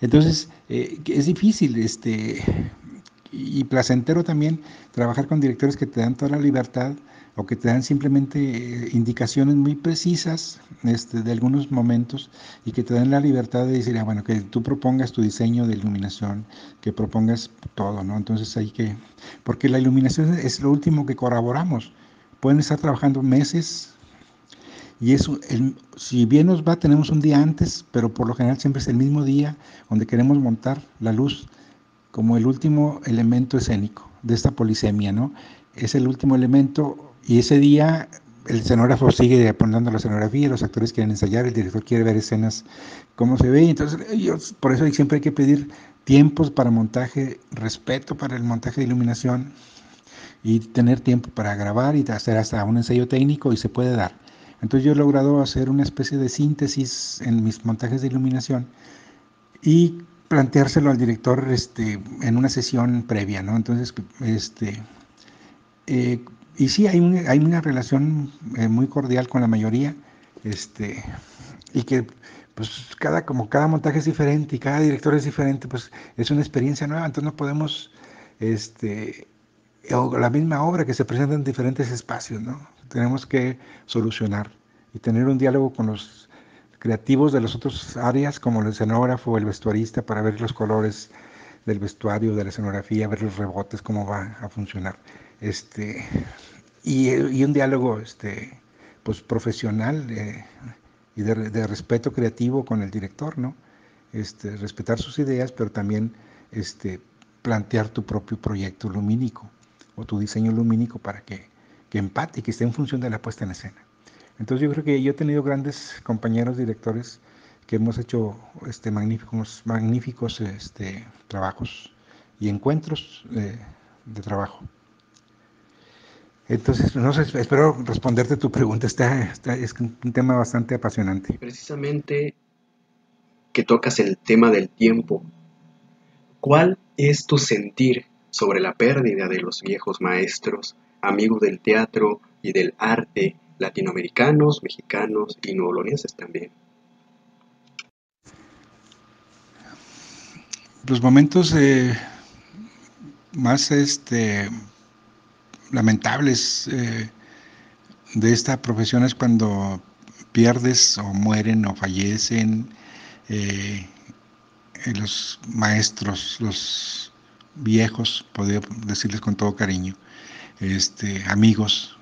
Entonces, eh, es difícil, este, y placentero también trabajar con directores que te dan toda la libertad o que te dan simplemente eh, indicaciones muy precisas este, de algunos momentos y que te dan la libertad de decir, ah, bueno, que tú propongas tu diseño de iluminación, que propongas todo, ¿no? Entonces hay que, porque la iluminación es lo último que corroboramos. Pueden estar trabajando meses y eso, si bien nos va, tenemos un día antes, pero por lo general siempre es el mismo día donde queremos montar la luz como el último elemento escénico de esta polisemia, ¿no? Es el último elemento y ese día el escenógrafo sigue poniendo la escenografía, los actores quieren ensayar, el director quiere ver escenas, cómo se ve. Entonces, ellos, por eso siempre hay que pedir tiempos para montaje, respeto para el montaje de iluminación y tener tiempo para grabar y hacer hasta un ensayo técnico y se puede dar. Entonces yo he logrado hacer una especie de síntesis en mis montajes de iluminación y planteárselo al director este, en una sesión previa, ¿no? Entonces, este, eh, y sí, hay, hay una relación eh, muy cordial con la mayoría, este, y que pues cada, como cada montaje es diferente y cada director es diferente, pues es una experiencia nueva, entonces no podemos, este, la misma obra que se presenta en diferentes espacios, ¿no? Tenemos que solucionar y tener un diálogo con los creativos de las otras áreas, como el escenógrafo o el vestuarista, para ver los colores del vestuario, de la escenografía, ver los rebotes, cómo va a funcionar este, y, un diálogo este, pues, profesional eh, y de, respeto creativo con el director, ¿no? Este, respetar sus ideas, pero también este, plantear tu propio proyecto lumínico o tu diseño lumínico para que, que empate que esté en función de la puesta en escena. Entonces yo creo que yo he tenido grandes compañeros directores que hemos hecho este, magníficos, magníficos este, trabajos y encuentros de trabajo. Entonces, no sé, espero responderte tu pregunta. Está, es un tema bastante apasionante. Precisamente que tocas el tema del tiempo. ¿Cuál es tu sentir sobre la pérdida de los viejos maestros, amigos del teatro y del arte latinoamericanos, mexicanos y nuevolonienses también? Los momentos más este, lamentables eh, de esta profesión es cuando pierdes o mueren o fallecen eh, los maestros, los viejos, podría decirles con todo cariño, este, amigos,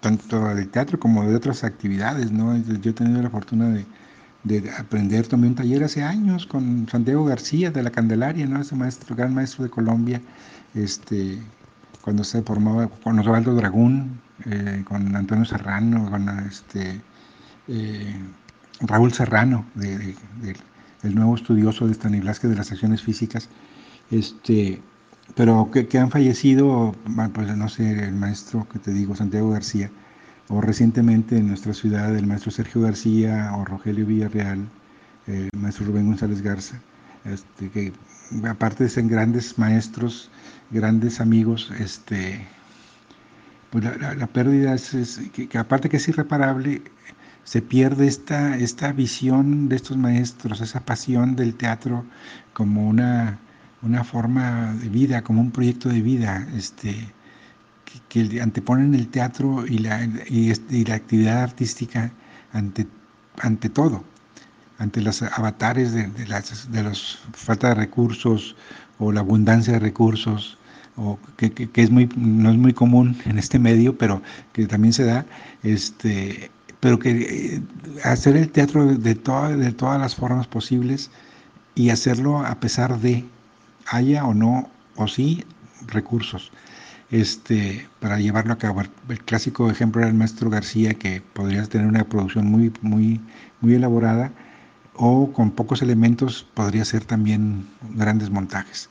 tanto del teatro como de otras actividades. ¿no? Yo he tenido la fortuna de, de aprender, tomé un taller hace años con Santiago García de la Candelaria, ¿no? ese maestro, gran maestro de Colombia, este, cuando se formaba con Osvaldo Dragún, eh, con Antonio Serrano, con este, eh, Raúl Serrano, el nuevo estudioso de Stanislavski de las acciones físicas, este, pero que, han fallecido, pues no sé, el maestro que te digo, Santiago García, o recientemente en nuestra ciudad el maestro Sergio García o Rogelio Villarreal, el maestro Rubén González Garza, este, que aparte de ser grandes maestros, grandes amigos, este, pues la, pérdida es, que, aparte que es irreparable, se pierde esta, esta visión de estos maestros, esa pasión del teatro como una, una forma de vida, como un proyecto de vida, este, que, anteponen el teatro y la, y, la actividad artística ante, ante todo ante los avatares de, de, las, de los falta de recursos o la abundancia de recursos o que, es muy, no es muy común en este medio, pero que también se da, este, pero que eh, hacer el teatro de, de todas las formas posibles y hacerlo a pesar de haya o no, o sí, recursos. Este, para llevarlo a cabo. El clásico ejemplo era el maestro García, que podría tener una producción muy, muy, muy elaborada, o con pocos elementos podría ser también grandes montajes.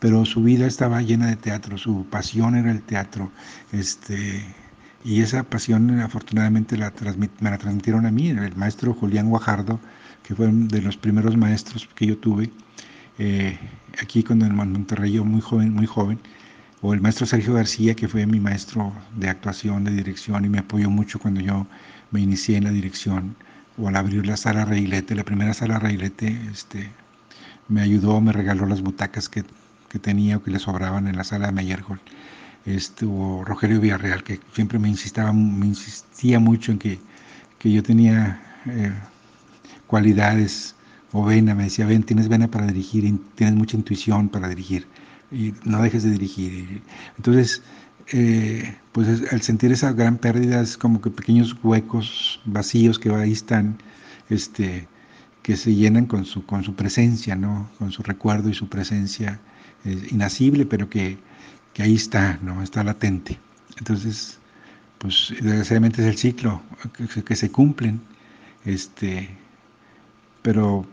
Pero su vida estaba llena de teatro, su pasión era el teatro, este, y esa pasión afortunadamente la me la transmitieron a mí, el maestro Julián Guajardo, que fue uno de los primeros maestros que yo tuve, eh, aquí cuando en Monterrey yo muy joven, muy joven, o el maestro Sergio García, que fue mi maestro de actuación, de dirección, y me apoyó mucho cuando yo me inicié en la dirección, o al abrir la sala Reilete, la primera sala Reilete, este, me ayudó, me regaló las butacas que que tenía o que le sobraban en la sala de Meyerhold. Estuvo Rogelio Villarreal, que siempre me, insistaba, me insistía mucho en que, que yo tenía eh, cualidades o vena, me decía, ven, tienes vena para dirigir, tienes mucha intuición para dirigir, y no dejes de dirigir. Entonces, eh, pues al sentir esa gran pérdida es como que pequeños huecos vacíos que ahí están, este, que se llenan con su, con su presencia, ¿no? con su recuerdo y su presencia eh, inacible, pero que, que, ahí está, ¿no? está latente. Entonces, pues desgraciadamente es el ciclo que, que se cumplen, este, pero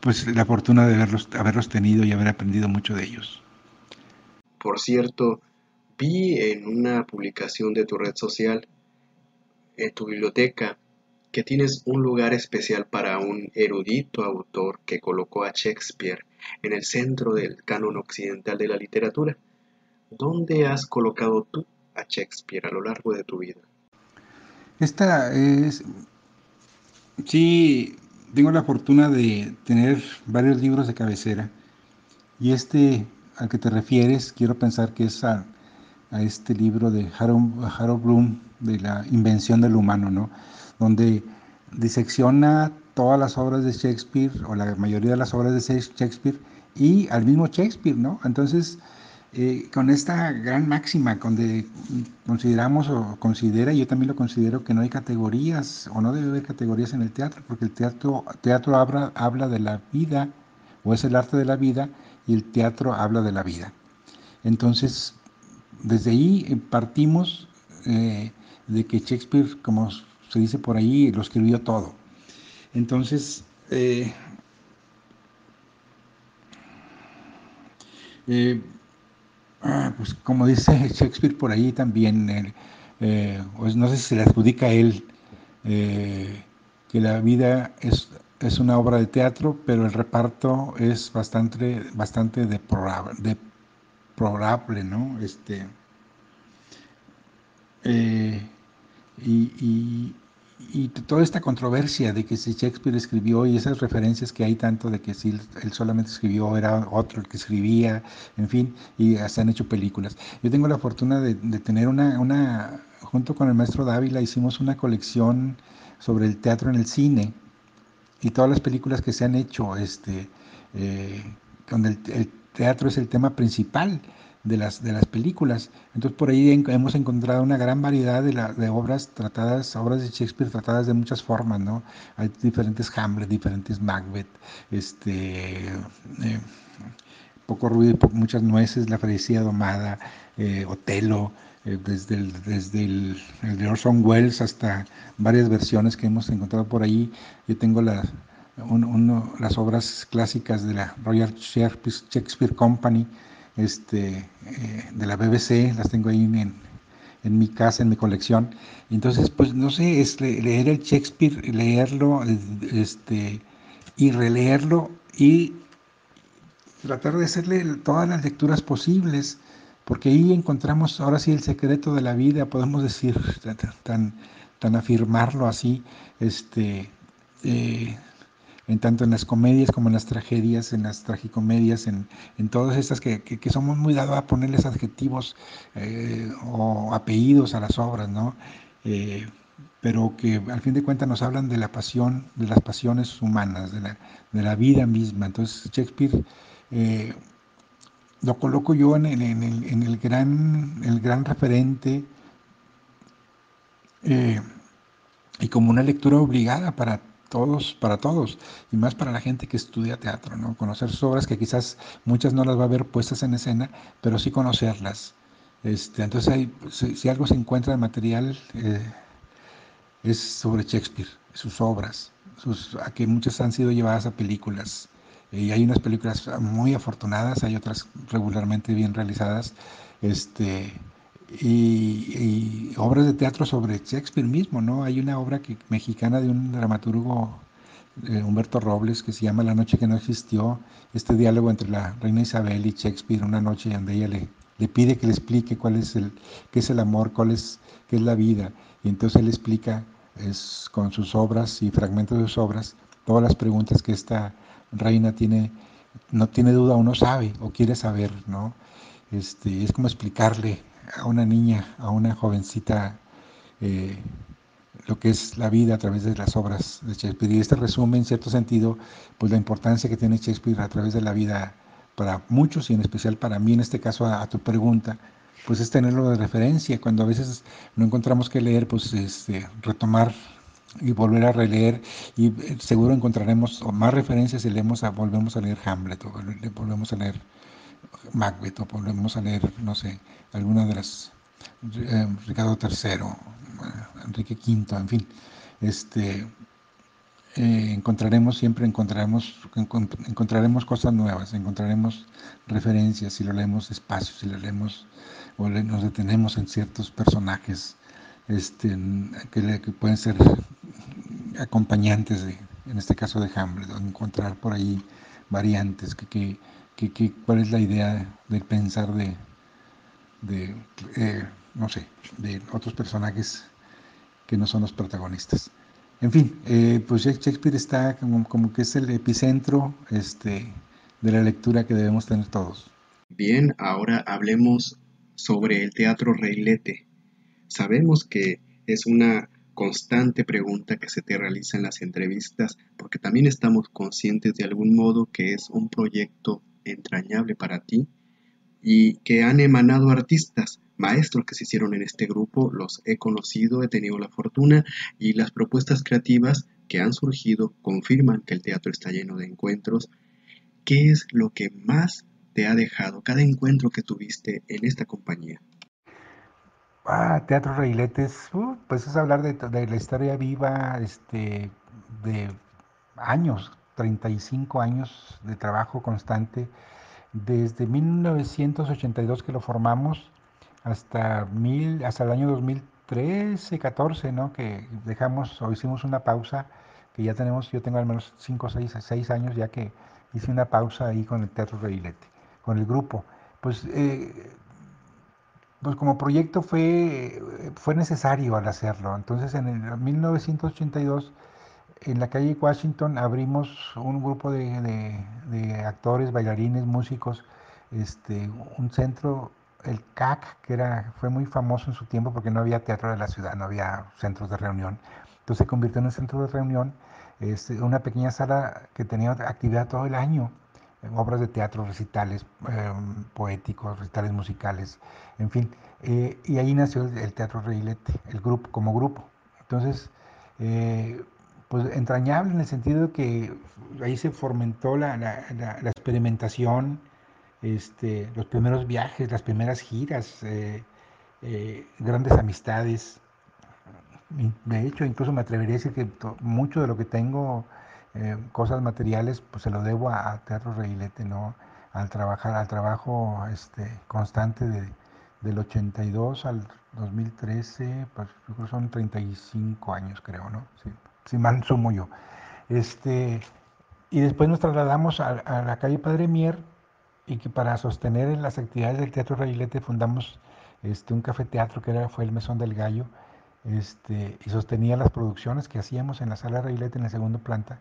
pues la fortuna de haberlos, haberlos tenido y haber aprendido mucho de ellos. Por cierto, vi en una publicación de tu red social, en tu biblioteca, que tienes un lugar especial para un erudito autor que colocó a Shakespeare en el centro del canon occidental de la literatura. ¿Dónde has colocado tú a Shakespeare a lo largo de tu vida? Esta es... Sí, tengo la fortuna de tener varios libros de cabecera y este al que te refieres, quiero pensar que es a, este libro de Harold, Bloom, de la invención del humano, ¿no? Donde disecciona todas las obras de Shakespeare, o la mayoría de las obras de Shakespeare, y al mismo Shakespeare, ¿no? Entonces, eh, con esta gran máxima, donde consideramos o considera, yo también lo considero, que no hay categorías o no debe haber categorías en el teatro, porque el teatro, teatro habla, habla de la vida, o es el arte de la vida, y el teatro habla de la vida. Entonces, desde ahí eh, partimos eh, de que Shakespeare, como se dice por ahí, lo escribió todo. Entonces, Ah, pues como dice Shakespeare por ahí también, eh, no sé si le adjudica a él eh, que la vida es, es, una obra de teatro, pero el reparto es bastante, bastante deplorable, ¿no? Este, eh, y, y toda esta controversia de que si Shakespeare escribió y esas referencias que hay tanto de que si él solamente escribió, era otro el que escribía, en fin, y se han hecho películas. Yo tengo la fortuna de, tener una, una, junto con el maestro Dávila, hicimos una colección sobre el teatro en el cine y todas las películas que se han hecho, este, eh, donde el teatro es el tema principal de las, de las películas. Entonces por ahí hemos encontrado una gran variedad de, de, obras tratadas, obras de Shakespeare tratadas de muchas formas, ¿no? Hay diferentes Hamlet, diferentes Macbeth, este, eh, poco ruido y muchas nueces, La Felicidad Domada, eh, Otelo, eh, desde, el, desde el, de Orson Welles hasta varias versiones que hemos encontrado por ahí. Yo tengo las obras clásicas de la Royal Shakespeare Company, este, eh, de la BBC, las tengo ahí en, en, mi casa, en mi colección. Entonces, pues no sé, es leer el Shakespeare, leerlo este, y releerlo y tratar de hacerle todas las lecturas posibles, porque ahí encontramos ahora sí el secreto de la vida, podemos decir, tan, tan, afirmarlo así, este, eh, en tanto en las comedias como en las tragedias, en las tragicomedias, en, en todas estas que, que, somos muy dados a ponerles adjetivos eh, o apellidos a las obras, ¿no? Eh, pero que al fin de cuentas nos hablan de la pasión, de las pasiones humanas, de la, de la vida misma. Entonces Shakespeare eh, lo coloco yo en, en, el, en el, gran, el gran referente y como una lectura obligada para todos, para todos, y más para la gente que estudia teatro, ¿no? Conocer sus obras que quizás muchas no las va a ver puestas en escena, pero sí conocerlas. Este, entonces, si, algo se encuentra de material, eh, es sobre Shakespeare, sus obras, sus, a que muchas han sido llevadas a películas. Y hay unas películas muy afortunadas, hay otras regularmente bien realizadas. Este, y, obras de teatro sobre Shakespeare mismo, ¿no? Hay una obra que, mexicana de un dramaturgo, eh, Humberto Robles, que se llama La noche que no existió, este diálogo entre la reina Isabel y Shakespeare, una noche donde ella le, le pide que le explique cuál es el, qué es el amor, cuál es, qué es la vida, y entonces él explica es, con sus obras y fragmentos de sus obras todas las preguntas que esta reina tiene no tiene duda o no sabe o quiere saber, ¿no? Este, es como explicarle a una niña, a una jovencita, eh, lo que es la vida a través de las obras de Shakespeare. Y este resume, en cierto sentido, pues la importancia que tiene Shakespeare a través de la vida para muchos y en especial para mí, en este caso a, tu pregunta, pues es tenerlo de referencia. Cuando a veces no encontramos que leer, pues este, retomar y volver a releer y eh, seguro encontraremos más referencias si leemos a, volvemos a leer Hamlet o volvemos a leer Macbeth o volvemos a leer, no sé, alguna de las eh, Ricardo III, Enrique V, en fin, este, eh, encontraremos siempre encontraremos encontraremos cosas nuevas, encontraremos referencias si lo leemos despacio, si lo leemos o nos detenemos en ciertos personajes este, que, pueden ser acompañantes de, en este caso de Hamlet, encontrar por ahí variantes, que, cuál es la idea del pensar de, de eh, no sé, de otros personajes que no son los protagonistas. En fin, eh, pues Shakespeare está como, como, que es el epicentro este, de la lectura que debemos tener todos. Bien, ahora hablemos sobre el teatro reilete. Sabemos que es una constante pregunta que se te realiza en las entrevistas porque también estamos conscientes de algún modo que es un proyecto entrañable para ti y que han emanado artistas, maestros que se hicieron en este grupo, los he conocido, he tenido la fortuna y las propuestas creativas que han surgido confirman que el teatro está lleno de encuentros. ¿Qué es lo que más te ha dejado cada encuentro que tuviste en esta compañía? Ah, Teatro Reiletes, uh, pues es hablar de, de, la historia viva este, de años, 35 años de trabajo constante, desde 1982 que lo formamos hasta, mil, hasta el año 2013, 14, ¿no? que dejamos o hicimos una pausa, que ya tenemos, yo tengo al menos 5 o 6, 6 años ya que hice una pausa ahí con el Teatro Reilete, con el grupo. Pues eh, pues como proyecto fue, fue necesario al hacerlo. Entonces en el 1982 en la calle Washington abrimos un grupo de, actores, bailarines, músicos, este, un centro, el CAC, que era, fue muy famoso en su tiempo porque no había teatro de la ciudad, no había centros de reunión. Entonces se convirtió en un centro de reunión, este, una pequeña sala que tenía actividad todo el año obras de teatro, recitales em, poéticos, recitales musicales, en fin. Eh, y ahí nació el, Teatro Reilete, el grupo, como grupo. Entonces, eh, pues entrañable en el sentido de que ahí se fomentó la, experimentación, este, los primeros viajes, las primeras giras, eh, grandes amistades. De hecho, incluso me atrevería a decir que mucho de lo que tengo eh, cosas materiales, pues se lo debo a, Teatro Reilete, ¿no? Al trabajar, al trabajo este, constante de, del 82 al 2013, pues son 35 años, creo, ¿no? Si mal sumo yo. Este, y después nos trasladamos a, la calle Padre Mier y que para sostener las actividades del Teatro Reilete fundamos este, un café teatro que era, fue el Mesón del Gallo este, y sostenía las producciones que hacíamos en la sala Reilete en la segunda planta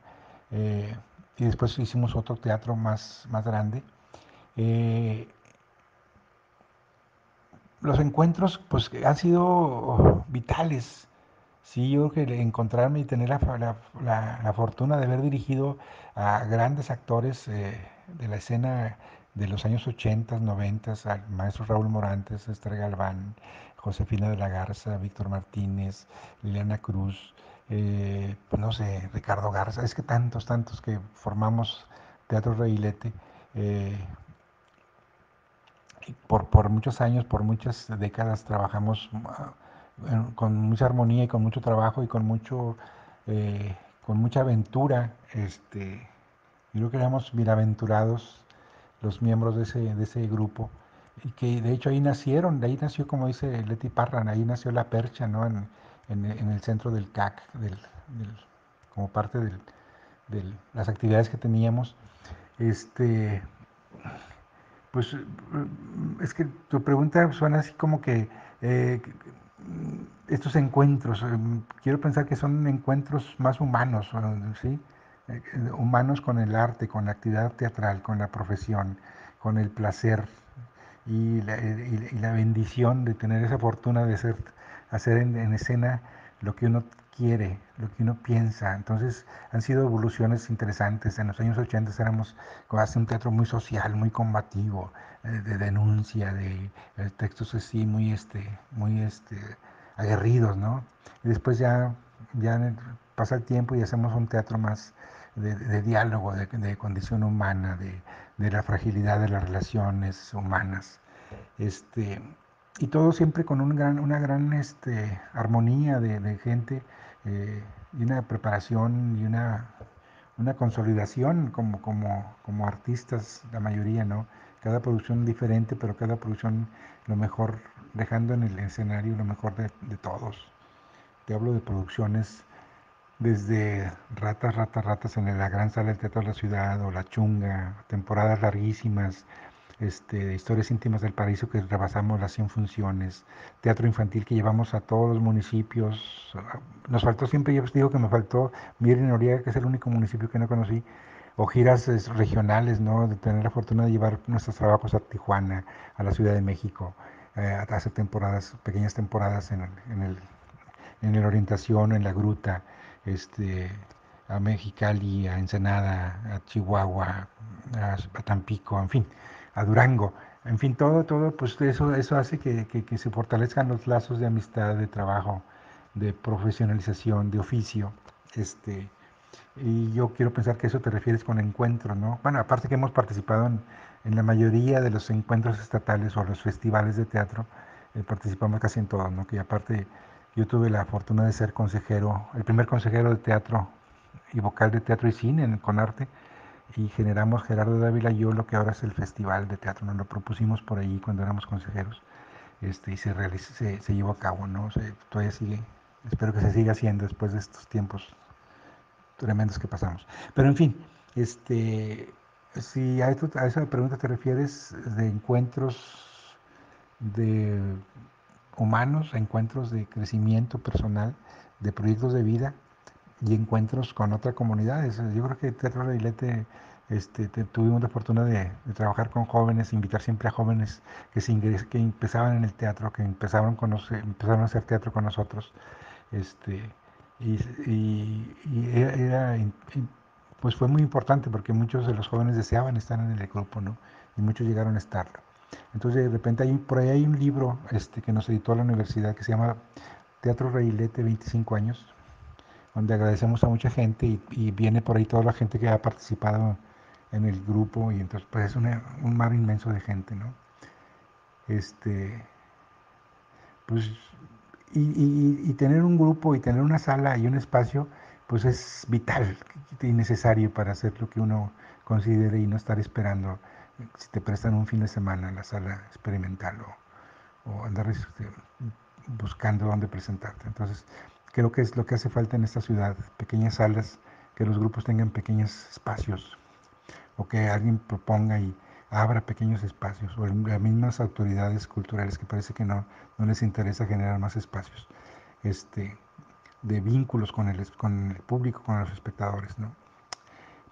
eh, y después hicimos otro teatro más, más grande. Eh, los encuentros pues han sido vitales. Sí, yo creo que encontrarme y tener la, la, fortuna de haber dirigido a grandes actores eh, de la escena de los años 80, 90, al maestro Raúl Morantes, Esther Galván, Josefina de la Garza, Víctor Martínez, Liliana Cruz, eh, pues no sé, Ricardo Garza, es que tantos, tantos que formamos Teatro Reilete. Eh, por, por, muchos años, por muchas décadas trabajamos ah, con mucha armonía y con mucho trabajo y con mucho eh, con mucha aventura. Este, yo creo que éramos bienaventurados los miembros de ese, de ese grupo y que de hecho ahí nacieron, de ahí nació, como dice Leti Parran, ahí nació la percha, ¿no? En, en, el centro del CAC, como parte de las actividades que teníamos. Este, pues es que tu pregunta suena así como que eh, estos encuentros, eh, quiero pensar que son encuentros más humanos, ¿sí? eh, humanos con el arte, con la actividad teatral, con la profesión, con el placer y la, bendición de tener esa fortuna de ser, hacer en, escena lo que uno quiere, lo que uno piensa. Entonces han sido evoluciones interesantes. En los años 80 éramos hace un teatro muy social, muy combativo, eh, de denuncia, de, de, textos así muy, este, muy este, aguerridos, ¿no? Y después ya, ya pasa el tiempo y hacemos un teatro más de, diálogo, de, condición humana, de, la fragilidad de las relaciones humanas. Este, y todo siempre con un gran, una gran este, armonía de, gente eh, y una preparación y una, una consolidación como, como, como artistas, la mayoría, ¿no? Cada producción diferente, pero cada producción lo mejor, dejando en el escenario lo mejor de, de todos. Te hablo de producciones desde ratas, ratas, ratas en la gran sala del Teatro de la Ciudad o La Chunga, temporadas larguísimas, este, historias íntimas del paraíso que rebasamos las 100 funciones, teatro infantil que llevamos a todos los municipios. Nos faltó siempre, yo digo que me faltó Miren Noriega, que es el único municipio que no conocí, o giras regionales, ¿no? De tener la fortuna de llevar nuestros trabajos a Tijuana, a la Ciudad de México, eh, hace temporadas, pequeñas temporadas en, en, el, en la orientación, en la gruta este, a Mexicali, a Ensenada, a Chihuahua, a, Tampico, en fin, a Durango. En fin, todo, todo, pues eso, eso hace que, que, se fortalezcan los lazos de amistad, de trabajo, de profesionalización, de oficio. Este, y yo quiero pensar que eso te refieres con encuentro, ¿no? Bueno, aparte que hemos participado en, en la mayoría de los encuentros estatales o los festivales de teatro, eh, participamos casi en todos, ¿no? Que aparte yo tuve la fortuna de ser consejero, el primer consejero de teatro y vocal de teatro y cine en Conarte y generamos Gerardo Dávila y yo lo que ahora es el Festival de Teatro, nos lo propusimos por ahí cuando éramos consejeros este, y se, se, llevó a cabo, ¿no? todavía sigue, espero que se siga haciendo después de estos tiempos tremendos que pasamos. Pero en fin, este, si a, a esa pregunta te refieres de encuentros de humanos, encuentros de crecimiento personal, de proyectos de vida y encuentros con otras comunidades. Yo creo que Teatro Reilete este, tuvimos la fortuna de, trabajar con jóvenes, invitar siempre a jóvenes que, se que empezaban en el teatro, que empezaron, empezaron a hacer teatro con nosotros. Este, y, era, pues fue muy importante porque muchos de los jóvenes deseaban estar en el grupo, ¿no? Y muchos llegaron a estarlo. Entonces de repente hay, por ahí hay un libro este, que nos editó la universidad que se llama Teatro Reilete 25 años, donde agradecemos a mucha gente y, viene por ahí toda la gente que ha participado en el grupo y entonces pues es un mar inmenso de gente, ¿no? Este, pues, y, y, tener un grupo y tener una sala y un espacio, pues es vital y necesario para hacer lo que uno considere y no estar esperando si te prestan un fin de semana en la sala experimental o, andar este, buscando dónde presentarte. Entonces, creo que es lo que hace falta en esta ciudad, pequeñas salas, que los grupos tengan pequeños espacios o que alguien proponga y abra pequeños espacios o las mismas autoridades culturales que parece que no, no les interesa generar más espacios este, de vínculos con el, con el público, con los espectadores. ¿no?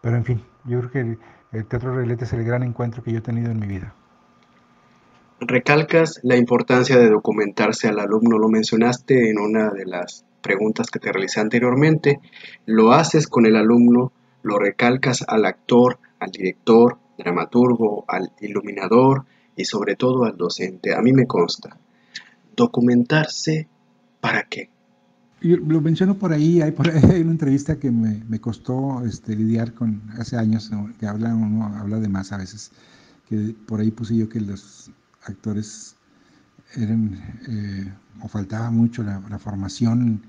Pero en fin, yo creo que el Teatro Reilete es el gran encuentro que yo he tenido en mi vida. Recalcas la importancia de documentarse al alumno, lo mencionaste en una de las preguntas que te realicé anteriormente, lo haces con el alumno, lo recalcas al actor, al director, dramaturgo, al iluminador y sobre todo al docente. A mí me consta. ¿Documentarse para qué? lo menciono por ahí, hay, por ahí una entrevista que me, me, costó este, lidiar con hace años, que habla, uno habla de más a veces, que por ahí puse yo que los actores eran, eh, o faltaba mucho la, formación,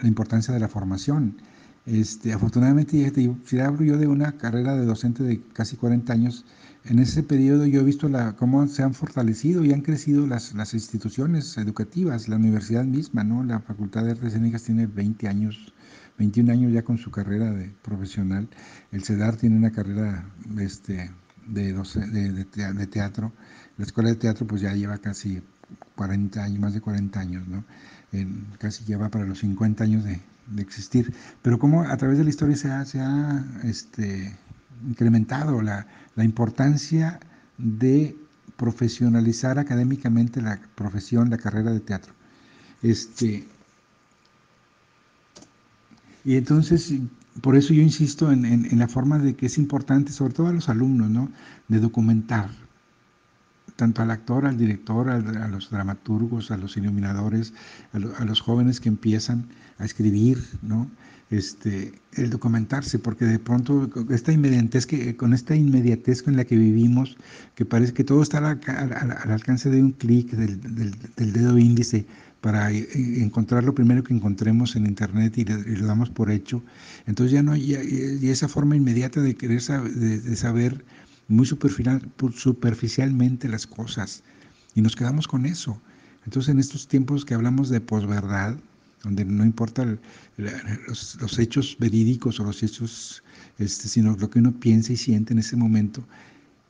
la importancia de la formación. Este, afortunadamente, si hablo yo de una carrera de docente de casi 40 años, en ese periodo yo he visto la, cómo se han fortalecido y han crecido las, las instituciones educativas, la universidad misma, ¿no? La Facultad de Artes Escénicas tiene 20 años, 21 años ya con su carrera de profesional. El CEDAR tiene una carrera este, de, de, teatro. La Escuela de Teatro pues ya lleva casi 40 años, más de 40 años, ¿no? casi lleva para los 50 años de, existir. Pero cómo a través de la historia se ha, este, incrementado la, la importancia de profesionalizar académicamente la profesión, la carrera de teatro. Este, y entonces, por eso yo insisto en, la forma de que es importante, sobre todo a los alumnos, ¿no? de documentar, tanto al actor, al director, a, los dramaturgos, a los iluminadores, a, los jóvenes que empiezan a escribir, ¿no? Este, el documentarse, porque de pronto esta inmediatez que, con esta inmediatez con la que vivimos, que parece que todo está al, alcance de un clic del, dedo índice para eh, encontrar lo primero que encontremos en internet y, lo damos por hecho, entonces ya no y esa forma inmediata de querer saber, de saber muy superficialmente las cosas y nos quedamos con eso. Entonces en estos tiempos que hablamos de posverdad, donde no importa los, hechos verídicos o los hechos, este, sino lo que uno piensa y siente en ese momento,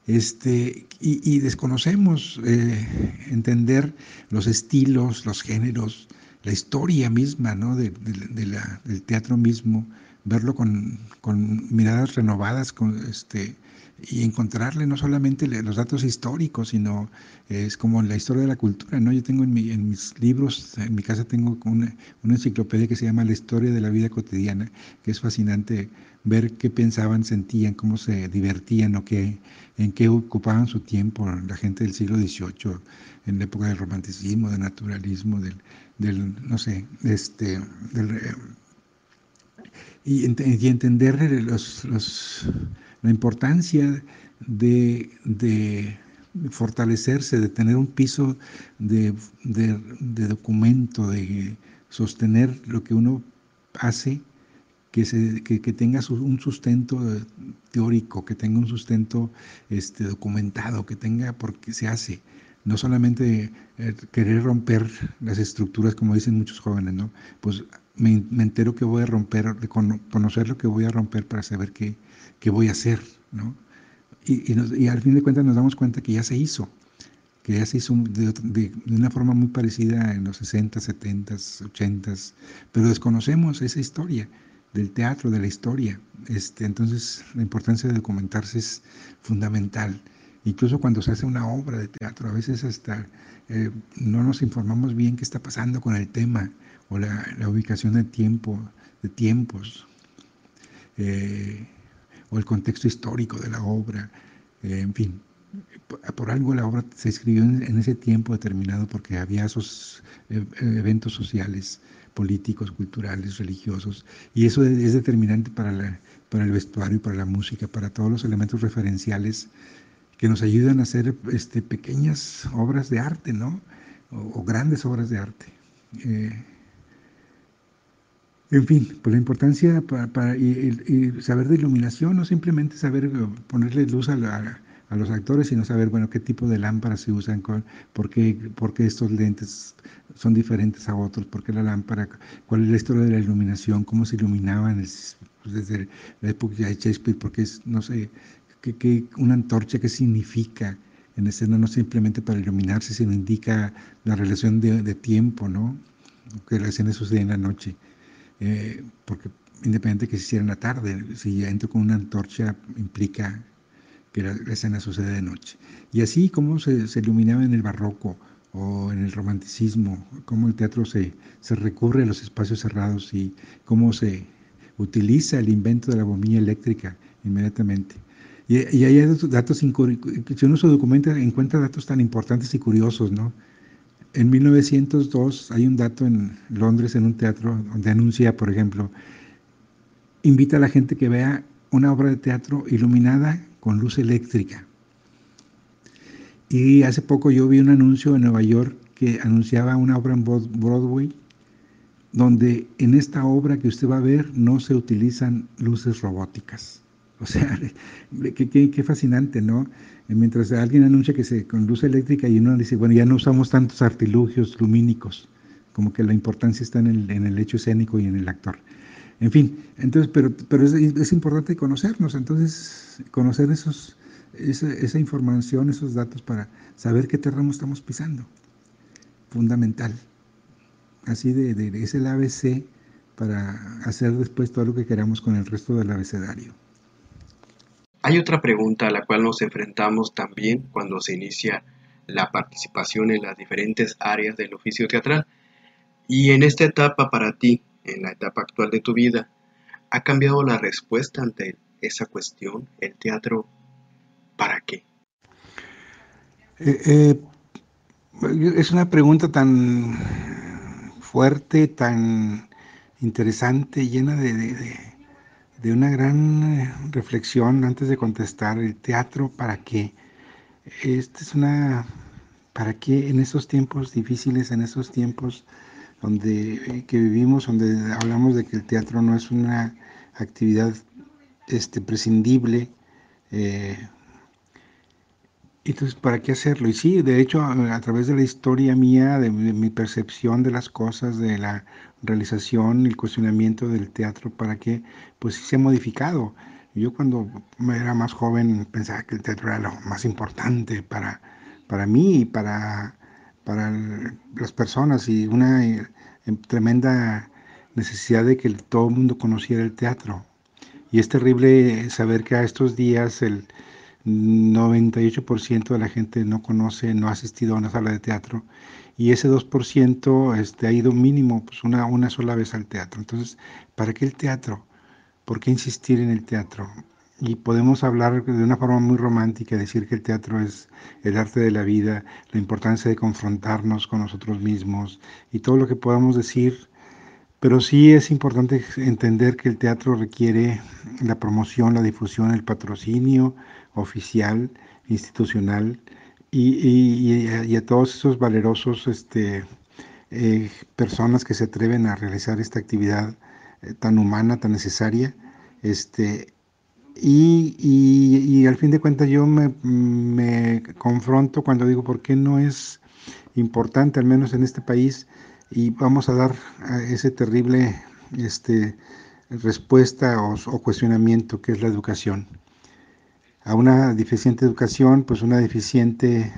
este, y, desconocemos eh, entender los estilos, los géneros, la historia misma ¿no? de, del teatro mismo, verlo con, con miradas renovadas, con, este, y encontrarle no solamente los datos históricos, sino es como la historia de la cultura, ¿no? Yo tengo en, en mis libros, en mi casa tengo una, una, enciclopedia que se llama La historia de la vida cotidiana, que es fascinante ver qué pensaban, sentían, cómo se divertían o qué, en qué ocupaban su tiempo la gente del siglo XVIII, en la época del romanticismo, del naturalismo, del, no sé, este, del, eh, y, y entender los la importancia de, fortalecerse, de tener un piso de, documento, de sostener lo que uno hace, que, se, tenga un sustento teórico, que tenga un sustento este, documentado, que tenga porque se hace. No solamente eh, querer romper las estructuras, como dicen muchos jóvenes, ¿no? Pues me, me entero que voy a romper, de conocer lo que voy a romper para saber qué, qué voy a hacer, ¿no? Y, al fin de cuentas nos damos cuenta que ya se hizo, que ya se hizo de, una forma muy parecida en los 60, 70, 80, pero desconocemos esa historia del teatro, de la historia. Este, entonces la importancia de documentarse es fundamental. Incluso cuando se hace una obra de teatro, a veces hasta eh, no nos informamos bien qué está pasando con el tema o la, ubicación de tiempo, de tiempos. Eh, o el contexto histórico de la obra, eh, en fin. Por algo la obra se escribió en, ese tiempo determinado porque había esos eh, eventos sociales, políticos, culturales, religiosos, y eso es, determinante para, el vestuario, para la música, para todos los elementos referenciales que nos ayudan a hacer este, pequeñas obras de arte, ¿no? O, grandes obras de arte. Eh, en fin, pues la importancia para, y, saber de iluminación, no simplemente saber eh, ponerle luz a, los actores, sino saber, bueno, qué tipo de lámparas se usan, por qué, por qué estos lentes son diferentes a otros, por qué la lámpara, cuál es la historia de la iluminación, cómo se iluminaban pues, desde la época de Shakespeare, porque es, no sé, qué, una antorcha, qué significa en escena, no simplemente para iluminarse, sino indica la relación de, de tiempo, ¿no? Que la escena sucede en la noche. Eh, porque independiente que se hiciera en la tarde, si ya entro con una antorcha implica que la, escena sucede de noche. Y así como se, iluminaba en el barroco o en el romanticismo, cómo el teatro se, se recurre a los espacios cerrados y cómo se utiliza el invento de la bombilla eléctrica inmediatamente. Y, y hay datos, datos si uno se documenta, encuentra datos tan importantes y curiosos, ¿no? En 1902 hay un dato en Londres, en un teatro, donde anuncia, por ejemplo, invita a la gente que vea una obra de teatro iluminada con luz eléctrica. Y hace poco yo vi un anuncio en Nueva York que anunciaba una obra en Broadway, donde en esta obra que usted va a ver no se utilizan luces robóticas. O sea, qué, fascinante, ¿no? Mientras alguien anuncia que se con luz eléctrica y uno dice, bueno, ya no usamos tantos artilugios lumínicos, como que la importancia está en el, en el hecho escénico y en el actor. En fin, entonces, pero, pero es, importante conocernos, entonces, conocer esos, esa, información, esos datos para saber qué terreno estamos pisando. Fundamental. Así de, de es el ABC para hacer después todo lo que queramos con el resto del abecedario. Hay otra pregunta a la cual nos enfrentamos también cuando se inicia la participación en las diferentes áreas del oficio teatral. Y en esta etapa para ti, en la etapa actual de tu vida, ¿ha cambiado la respuesta ante esa cuestión? ¿El teatro para qué? Eh, eh, es una pregunta tan fuerte, tan interesante, llena de, de, una gran eh, reflexión antes de contestar. ¿El teatro para qué? Esta es una... ¿Para qué en esos tiempos difíciles, en esos tiempos donde eh, que vivimos, donde hablamos de que el teatro no es una actividad este, prescindible, eh, entonces, ¿para qué hacerlo? Y sí, de hecho, a, través de la historia mía, de, mi percepción de las cosas, de la realización el cuestionamiento del teatro, ¿para qué? Pues sí se ha modificado. Yo cuando era más joven pensaba que el teatro era lo más importante para, para mí y para, para las personas y una eh, tremenda necesidad de que todo el mundo conociera el teatro. Y es terrible saber que a estos días el 98% de la gente no conoce, no ha asistido a una sala de teatro y ese 2% este, ha ido mínimo pues una, una sola vez al teatro. Entonces, ¿para qué el teatro? ¿Por qué insistir en el teatro? Y podemos hablar de una forma muy romántica, decir que el teatro es el arte de la vida, la importancia de confrontarnos con nosotros mismos y todo lo que podamos decir, pero sí es importante entender que el teatro requiere la promoción, la difusión, el patrocinio, oficial, institucional, y, a, todos esos valerosos este, eh, personas que se atreven a realizar esta actividad eh, tan humana, tan necesaria. Este, y, al fin de cuentas yo me, me, confronto cuando digo por qué no es importante, al menos en este país, y vamos a dar ese terrible este, respuesta o cuestionamiento que es la educación a una deficiente educación, pues una deficiente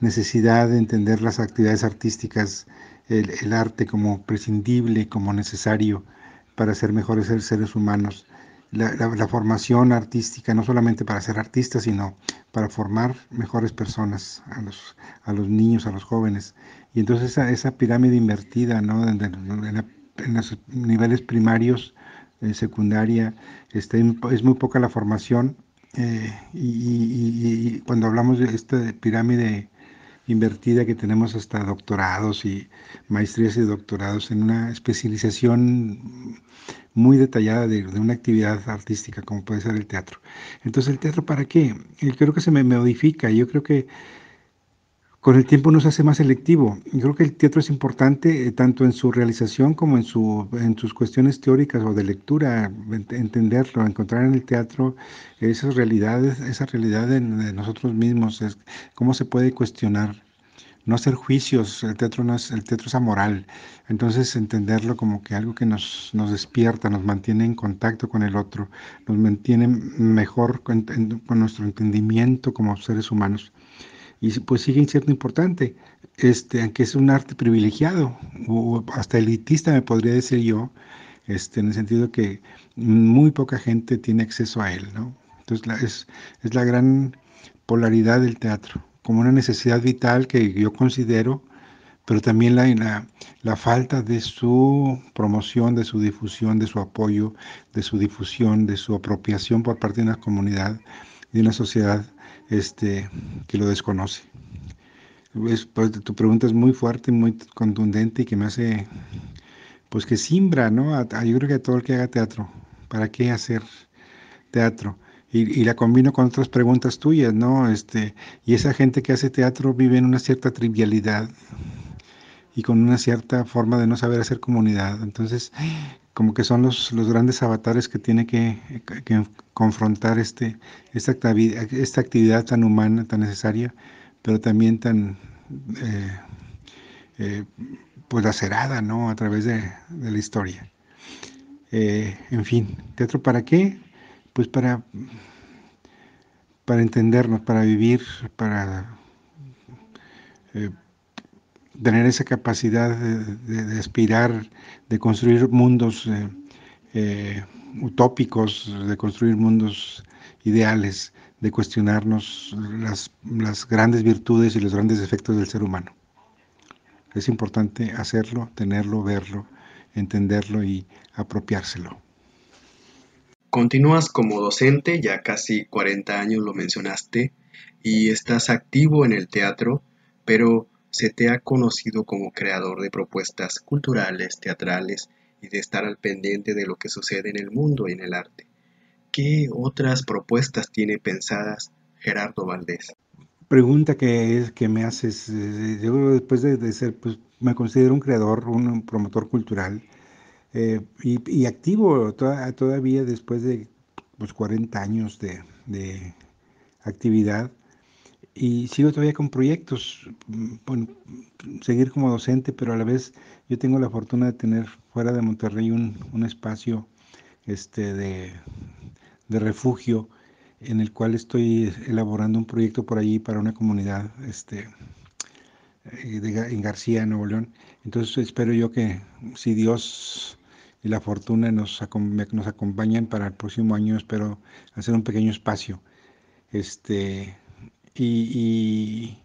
necesidad de entender las actividades artísticas, el, arte como prescindible, como necesario para ser mejores seres humanos. La, formación artística, no solamente para ser artistas, sino para formar mejores personas, a los, niños, a los jóvenes. Y entonces esa, esa pirámide invertida ¿no? en, los niveles primarios, en secundaria, este, es muy poca la formación eh, y, cuando hablamos de esta pirámide invertida que tenemos hasta doctorados y maestrías y doctorados en una especialización muy detallada de, una actividad artística como puede ser el teatro. Entonces, ¿el teatro para qué? Yo creo que se me modifica. Yo creo que con el tiempo nos hace más selectivo. Yo creo que el teatro es importante eh, tanto en su realización como en, su, en sus cuestiones teóricas o de lectura, entenderlo, encontrar en el teatro esas realidades, esa realidad de, nosotros mismos, es, cómo se puede cuestionar, no hacer juicios, el teatro no es, el teatro es amoral, entonces entenderlo como que algo que nos, nos despierta, nos mantiene en contacto con el otro, nos mantiene mejor con nuestro entendimiento como seres humanos y pues sigue siendo importante, este, aunque es un arte privilegiado, o hasta elitista me podría decir yo, este, en el sentido que muy poca gente tiene acceso a él, ¿no? Entonces la, es, es la gran polaridad del teatro, como una necesidad vital que yo considero, pero también la, la, la, falta de su promoción, de su difusión, de su apoyo, de su difusión, de su apropiación por parte de una comunidad, de una sociedad este, que lo desconoce. Pues, tu pregunta es muy fuerte, muy contundente y que me hace, pues que simbra, ¿no? yo creo que a todo el que haga teatro, ¿para qué hacer teatro? Y, la combino con otras preguntas tuyas, ¿no? Este, y esa gente que hace teatro vive en una cierta trivialidad y con una cierta forma de no saber hacer comunidad. Entonces, como que son los, los grandes avatares que tiene que, confrontar este, esta, esta, actividad tan humana, tan necesaria, pero también tan eh, eh, pues lacerada ¿no? a través de, la historia. Eh, en fin, ¿teatro para qué? Pues para, para entendernos, para vivir, para tener esa capacidad de, aspirar, de construir mundos eh, eh, utópicos, de construir mundos ideales, de cuestionarnos las, las grandes virtudes y los grandes defectos del ser humano. Es importante hacerlo, tenerlo, verlo, entenderlo y apropiárselo. Continúas como docente, ya casi 40 años lo mencionaste, y estás activo en el teatro, pero se te ha conocido como creador de propuestas culturales, teatrales y de estar al pendiente de lo que sucede en el mundo y en el arte. ¿Qué otras propuestas tiene pensadas Gerardo Valdés? Pregunta que, que me haces, eh, después de, ser, pues me considero un creador, un promotor cultural eh, y, activo todavía después de pues, 40 años de actividad y sigo todavía con proyectos, bueno, seguir como docente, pero a la vez yo tengo la fortuna de tener fuera de Monterrey un, un espacio este, de, de, refugio en el cual estoy elaborando un proyecto por allí para una comunidad este, eh, en García, Nuevo León. Entonces espero yo que si Dios y la fortuna nos, nos acompañan para el próximo año, espero hacer un pequeño espacio. Este, y,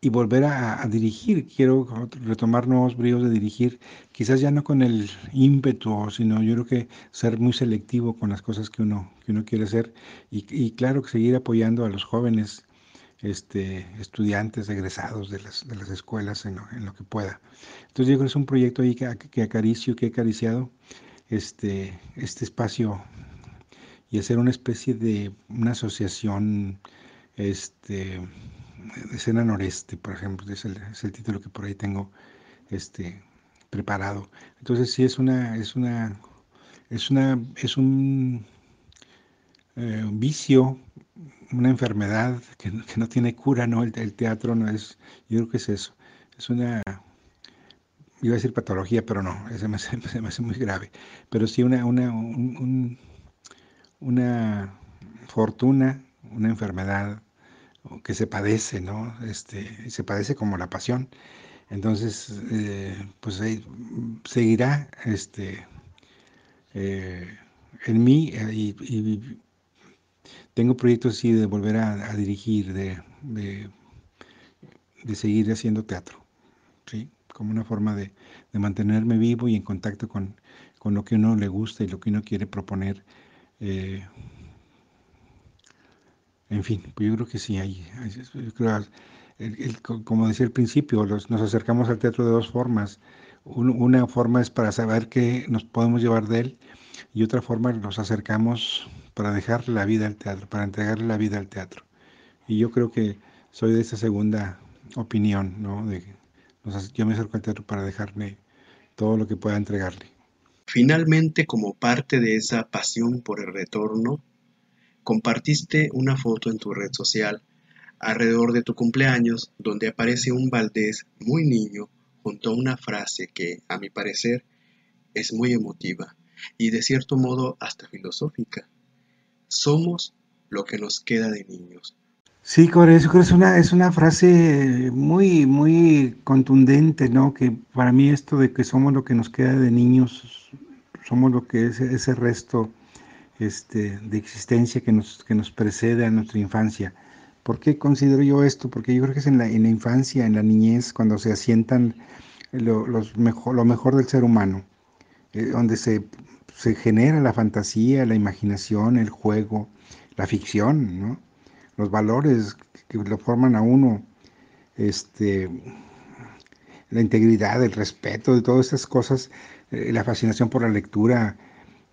y, volver a, dirigir. Quiero retomar nuevos bríos de dirigir, quizás ya no con el ímpetu, sino yo creo que ser muy selectivo con las cosas que uno, que uno quiere hacer y, claro que seguir apoyando a los jóvenes este, estudiantes egresados de las, de las escuelas en lo, que pueda. Entonces yo creo que es un proyecto ahí que, que acaricio, que he acariciado este, este espacio y hacer una especie de una asociación este, escena noreste, por ejemplo, es el, título que por ahí tengo este, preparado. Entonces sí es una, es una, es una, es un, eh, vicio, una enfermedad que, que, no tiene cura, ¿no? El, teatro no es, yo creo que es eso, es una, iba a decir patología, pero no, se me, hace, se muy grave, pero sí una, una, una fortuna, una enfermedad que se padece, ¿no? Este, se padece como la pasión. Entonces, eh, pues seguirá este, eh, en mí eh, y, tengo proyectos así de volver a, dirigir, de, de, seguir haciendo teatro, ¿sí? Como una forma de, mantenerme vivo y en contacto con, con, lo que uno le gusta y lo que uno quiere proponer. En fin, pues yo creo que sí hay. como decía al principio, nos acercamos al teatro de dos formas. una forma es para saber qué nos podemos llevar de él y otra forma nos acercamos para dejarle la vida al teatro, para entregarle la vida al teatro. Y yo creo que soy de esa segunda opinión, ¿no? Yo me acerco al teatro para dejarle todo lo que pueda entregarle. Finalmente, como parte de esa pasión por el retorno, compartiste una foto en tu red social alrededor de tu cumpleaños donde aparece un Valdés muy niño junto a una frase que, a mi parecer, es muy emotiva y de cierto modo hasta filosófica. Somos lo que nos queda de niños. Sí, Core, eso es una, es una frase muy, muy contundente, ¿no? Que para mí esto de que somos lo que nos queda de niños, somos lo que es ese resto este, de existencia que nos, que nos precede a nuestra infancia. ¿Por qué considero yo esto? Porque yo creo que es en la, en la infancia, en la niñez, cuando se asientan lo, los mejor, lo mejor del ser humano, eh, donde se, se, genera la fantasía, la imaginación, el juego, la ficción, los valores que, lo forman a uno, este, la integridad, el respeto, de todas estas cosas, eh, la fascinación por la lectura.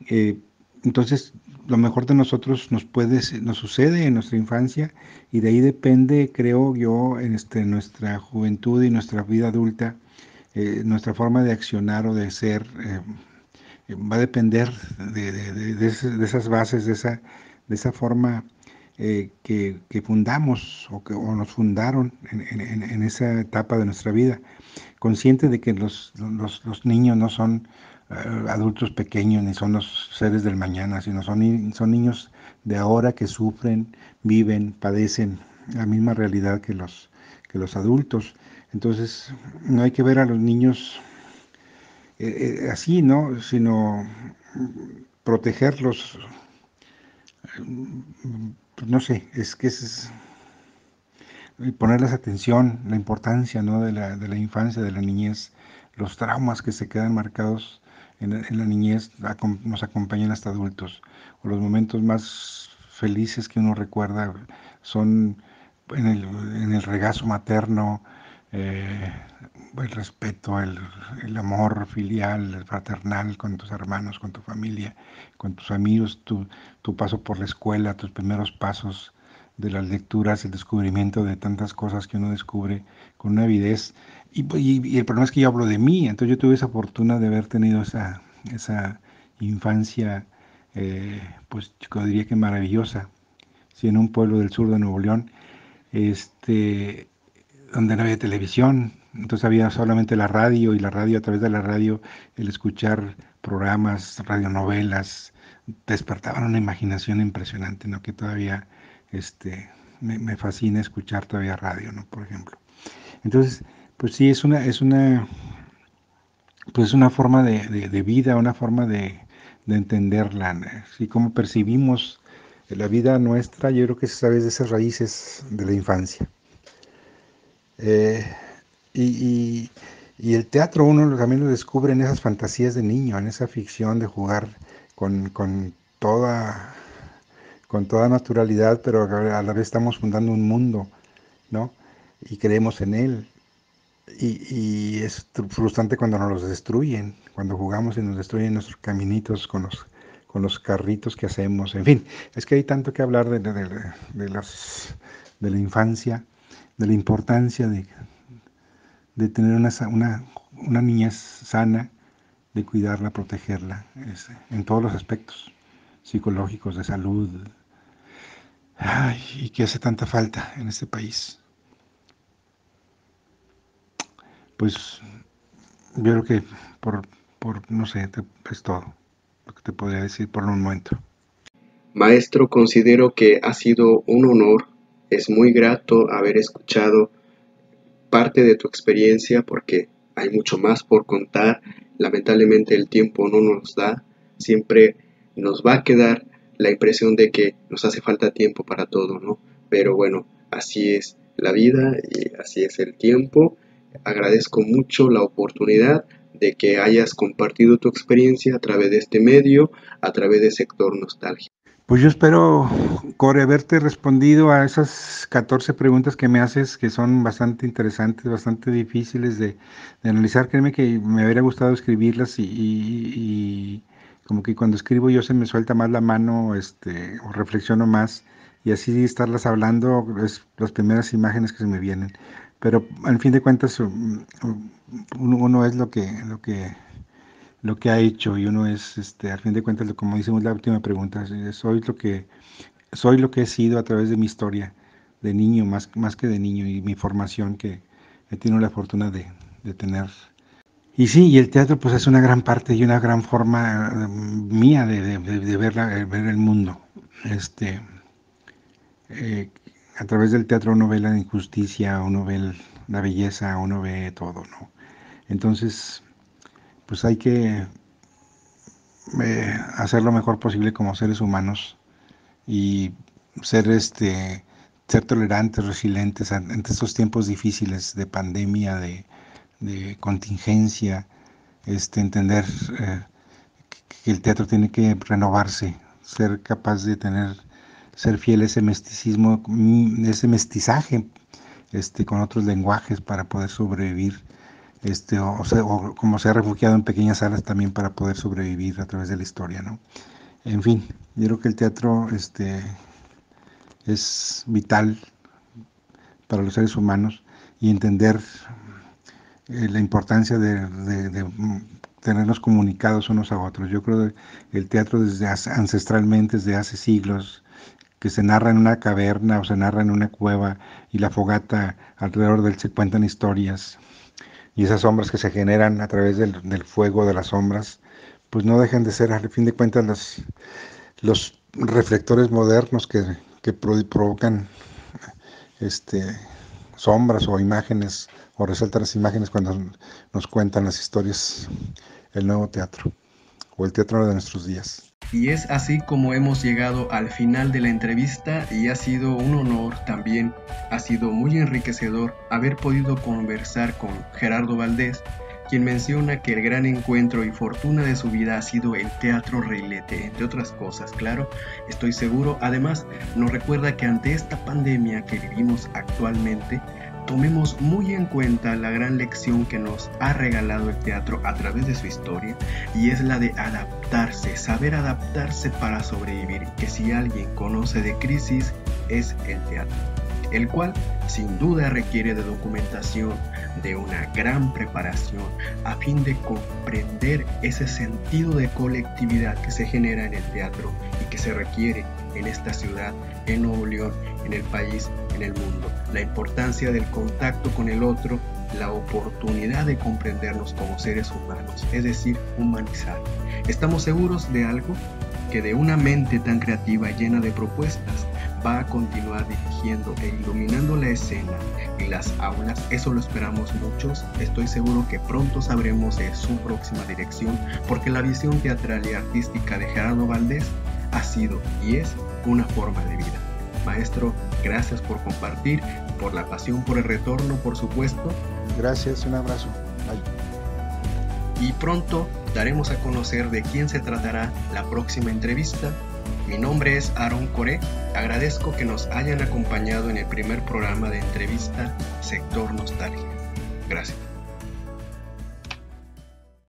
Eh, entonces, lo mejor de nosotros nos puede, nos sucede en nuestra infancia y de ahí depende, creo yo, en este, nuestra juventud y nuestra vida adulta, eh, nuestra forma de accionar o de ser, eh, va a depender de, esas bases, de esa, de esa forma eh, que, fundamos o que nos fundaron en, esa etapa de nuestra vida, consciente de que los, los niños no son adultos pequeños ni son los seres del mañana, sino son, son niños de ahora que sufren, viven, padecen la misma realidad que los, que los adultos. Entonces, no hay que ver a los niños eh, eh, así, ¿no? Sino protegerlos. No sé, es que es ponerles atención, la importancia ¿no? de, la, de la infancia, de la niñez, los traumas que se quedan marcados en, la niñez nos acompañan hasta adultos, o los momentos más felices que uno recuerda son en el, regazo materno, eh, el respeto, el, el, amor filial, fraternal con tus hermanos, con tu familia, con tus amigos, tu, tu paso por la escuela, tus primeros pasos de las lecturas, el descubrimiento de tantas cosas que uno descubre con una avidez. Y, y, el problema es que yo hablo de mí, entonces yo tuve esa fortuna de haber tenido esa, esa infancia, eh, pues yo diría que maravillosa, sí, en un pueblo del sur de Nuevo León, este, donde no había televisión, entonces había solamente la radio y la radio a través de la radio, el escuchar programas, radionovelas, despertaban una imaginación impresionante, ¿no? Que todavía este, me, fascina escuchar todavía radio, ¿no? Por ejemplo. Entonces, pues sí, es una, es una, pues una forma de, vida, una forma de, entenderla, así como percibimos la vida nuestra, yo creo que es a de esas raíces de la infancia. Eh, y, el teatro uno también lo descubre en esas fantasías de niño, en esa ficción de jugar con, con toda con toda naturalidad, pero a la vez estamos fundando un mundo, ¿no? Y creemos en él. Y, es frustrante cuando nos los destruyen, cuando jugamos y nos destruyen nuestros caminitos con los, con los carritos que hacemos. En fin, es que hay tanto que hablar de, de, las, de la infancia, de la importancia de, de tener una, una, una niñez sana, de cuidarla, protegerla, en todos los aspectos psicológicos, de salud, Ay, y que hace tanta falta en este país. Pues yo creo que por, por no sé, es todo lo que te podría decir por un momento. Maestro, considero que ha sido un honor, es muy grato haber escuchado parte de tu experiencia porque hay mucho más por contar. Lamentablemente el tiempo no nos da, siempre nos va a quedar la impresión de que nos hace falta tiempo para todo, ¿no? Pero bueno, así es la vida y así es el tiempo. Agradezco mucho la oportunidad de que hayas compartido tu experiencia a través de este medio, a través de Sector Nostalgia. Pues yo espero, Core, haberte respondido a esas 14 preguntas que me haces, que son bastante interesantes, bastante difíciles de, analizar. Créeme que me hubiera gustado escribirlas y como que cuando escribo yo se me suelta más la mano, este, o reflexiono más, y así estarlas hablando es las primeras imágenes que se me vienen. Pero al fin de cuentas um, uno, es lo que, lo que lo que ha hecho y uno es este al fin de cuentas como decimos la última pregunta soy lo que soy lo que he sido a través de mi historia de niño más, más que de niño y mi formación que he tenido la fortuna de, de tener y sí, y el teatro pues es una gran parte y una gran forma eh, mía de, ver, ver, el mundo. Este, eh, a través del teatro uno ve la injusticia, uno ve la belleza, uno ve todo, ¿no? Entonces, pues hay que eh, hacer lo mejor posible como seres humanos y ser este ser tolerantes, resilientes ante estos tiempos difíciles de pandemia, de, de contingencia, este, entender eh, que el teatro tiene que renovarse, ser capaz de tener, ser fiel a ese mesticismo, mm, ese mestizaje este, con otros lenguajes para poder sobrevivir, este, o, o, como se ha refugiado en pequeñas salas también para poder sobrevivir a través de la historia, ¿no? En fin, yo creo que el teatro este, es vital para los seres humanos y entender eh, la importancia de, tenernos comunicados unos a otros. Yo creo que el teatro desde ancestralmente, desde hace siglos, que se narra en una caverna o se narra en una cueva y la fogata alrededor del se cuentan historias y esas sombras que se generan a través del, fuego de las sombras, pues no dejan de ser, al fin de cuentas, los, los reflectores modernos que, provocan este, sombras o imágenes o resaltan las imágenes cuando nos cuentan las historias, el nuevo teatro o el teatro de nuestros días. Y es así como hemos llegado al final de la entrevista y ha sido un honor también, ha sido muy enriquecedor haber podido conversar con Gerardo Valdés, quien menciona que el gran encuentro y fortuna de su vida ha sido el teatro reilete, entre otras cosas, claro, estoy seguro. Además, nos recuerda que ante esta pandemia que vivimos actualmente, tomemos muy en cuenta la gran lección que nos ha regalado el teatro a través de su historia y es la de adaptarse, saber adaptarse para sobrevivir, que si alguien conoce de crisis es el teatro, el cual sin duda requiere de documentación, de una gran preparación a fin de comprender ese sentido de colectividad que se genera en el teatro y que se requiere en esta ciudad, en Nuevo León, en el país, en el mundo. La importancia del contacto con el otro, la oportunidad de comprendernos como seres humanos, es decir, humanizar. Estamos seguros de algo que de una mente tan creativa llena de propuestas va a continuar dirigiendo e iluminando la escena y las aulas. Eso lo esperamos muchos. Estoy seguro que pronto sabremos de su próxima dirección porque la visión teatral y artística de Gerardo Valdés ha sido y es una forma de vida. Maestro, gracias por compartir, por la pasión por el retorno, por supuesto. Gracias, un abrazo. Y pronto daremos a conocer de quién se tratará la próxima entrevista. Mi nombre es Aaron Coré. Agradezco que nos hayan acompañado en el primer programa de entrevista Sector Nostalgia. Gracias.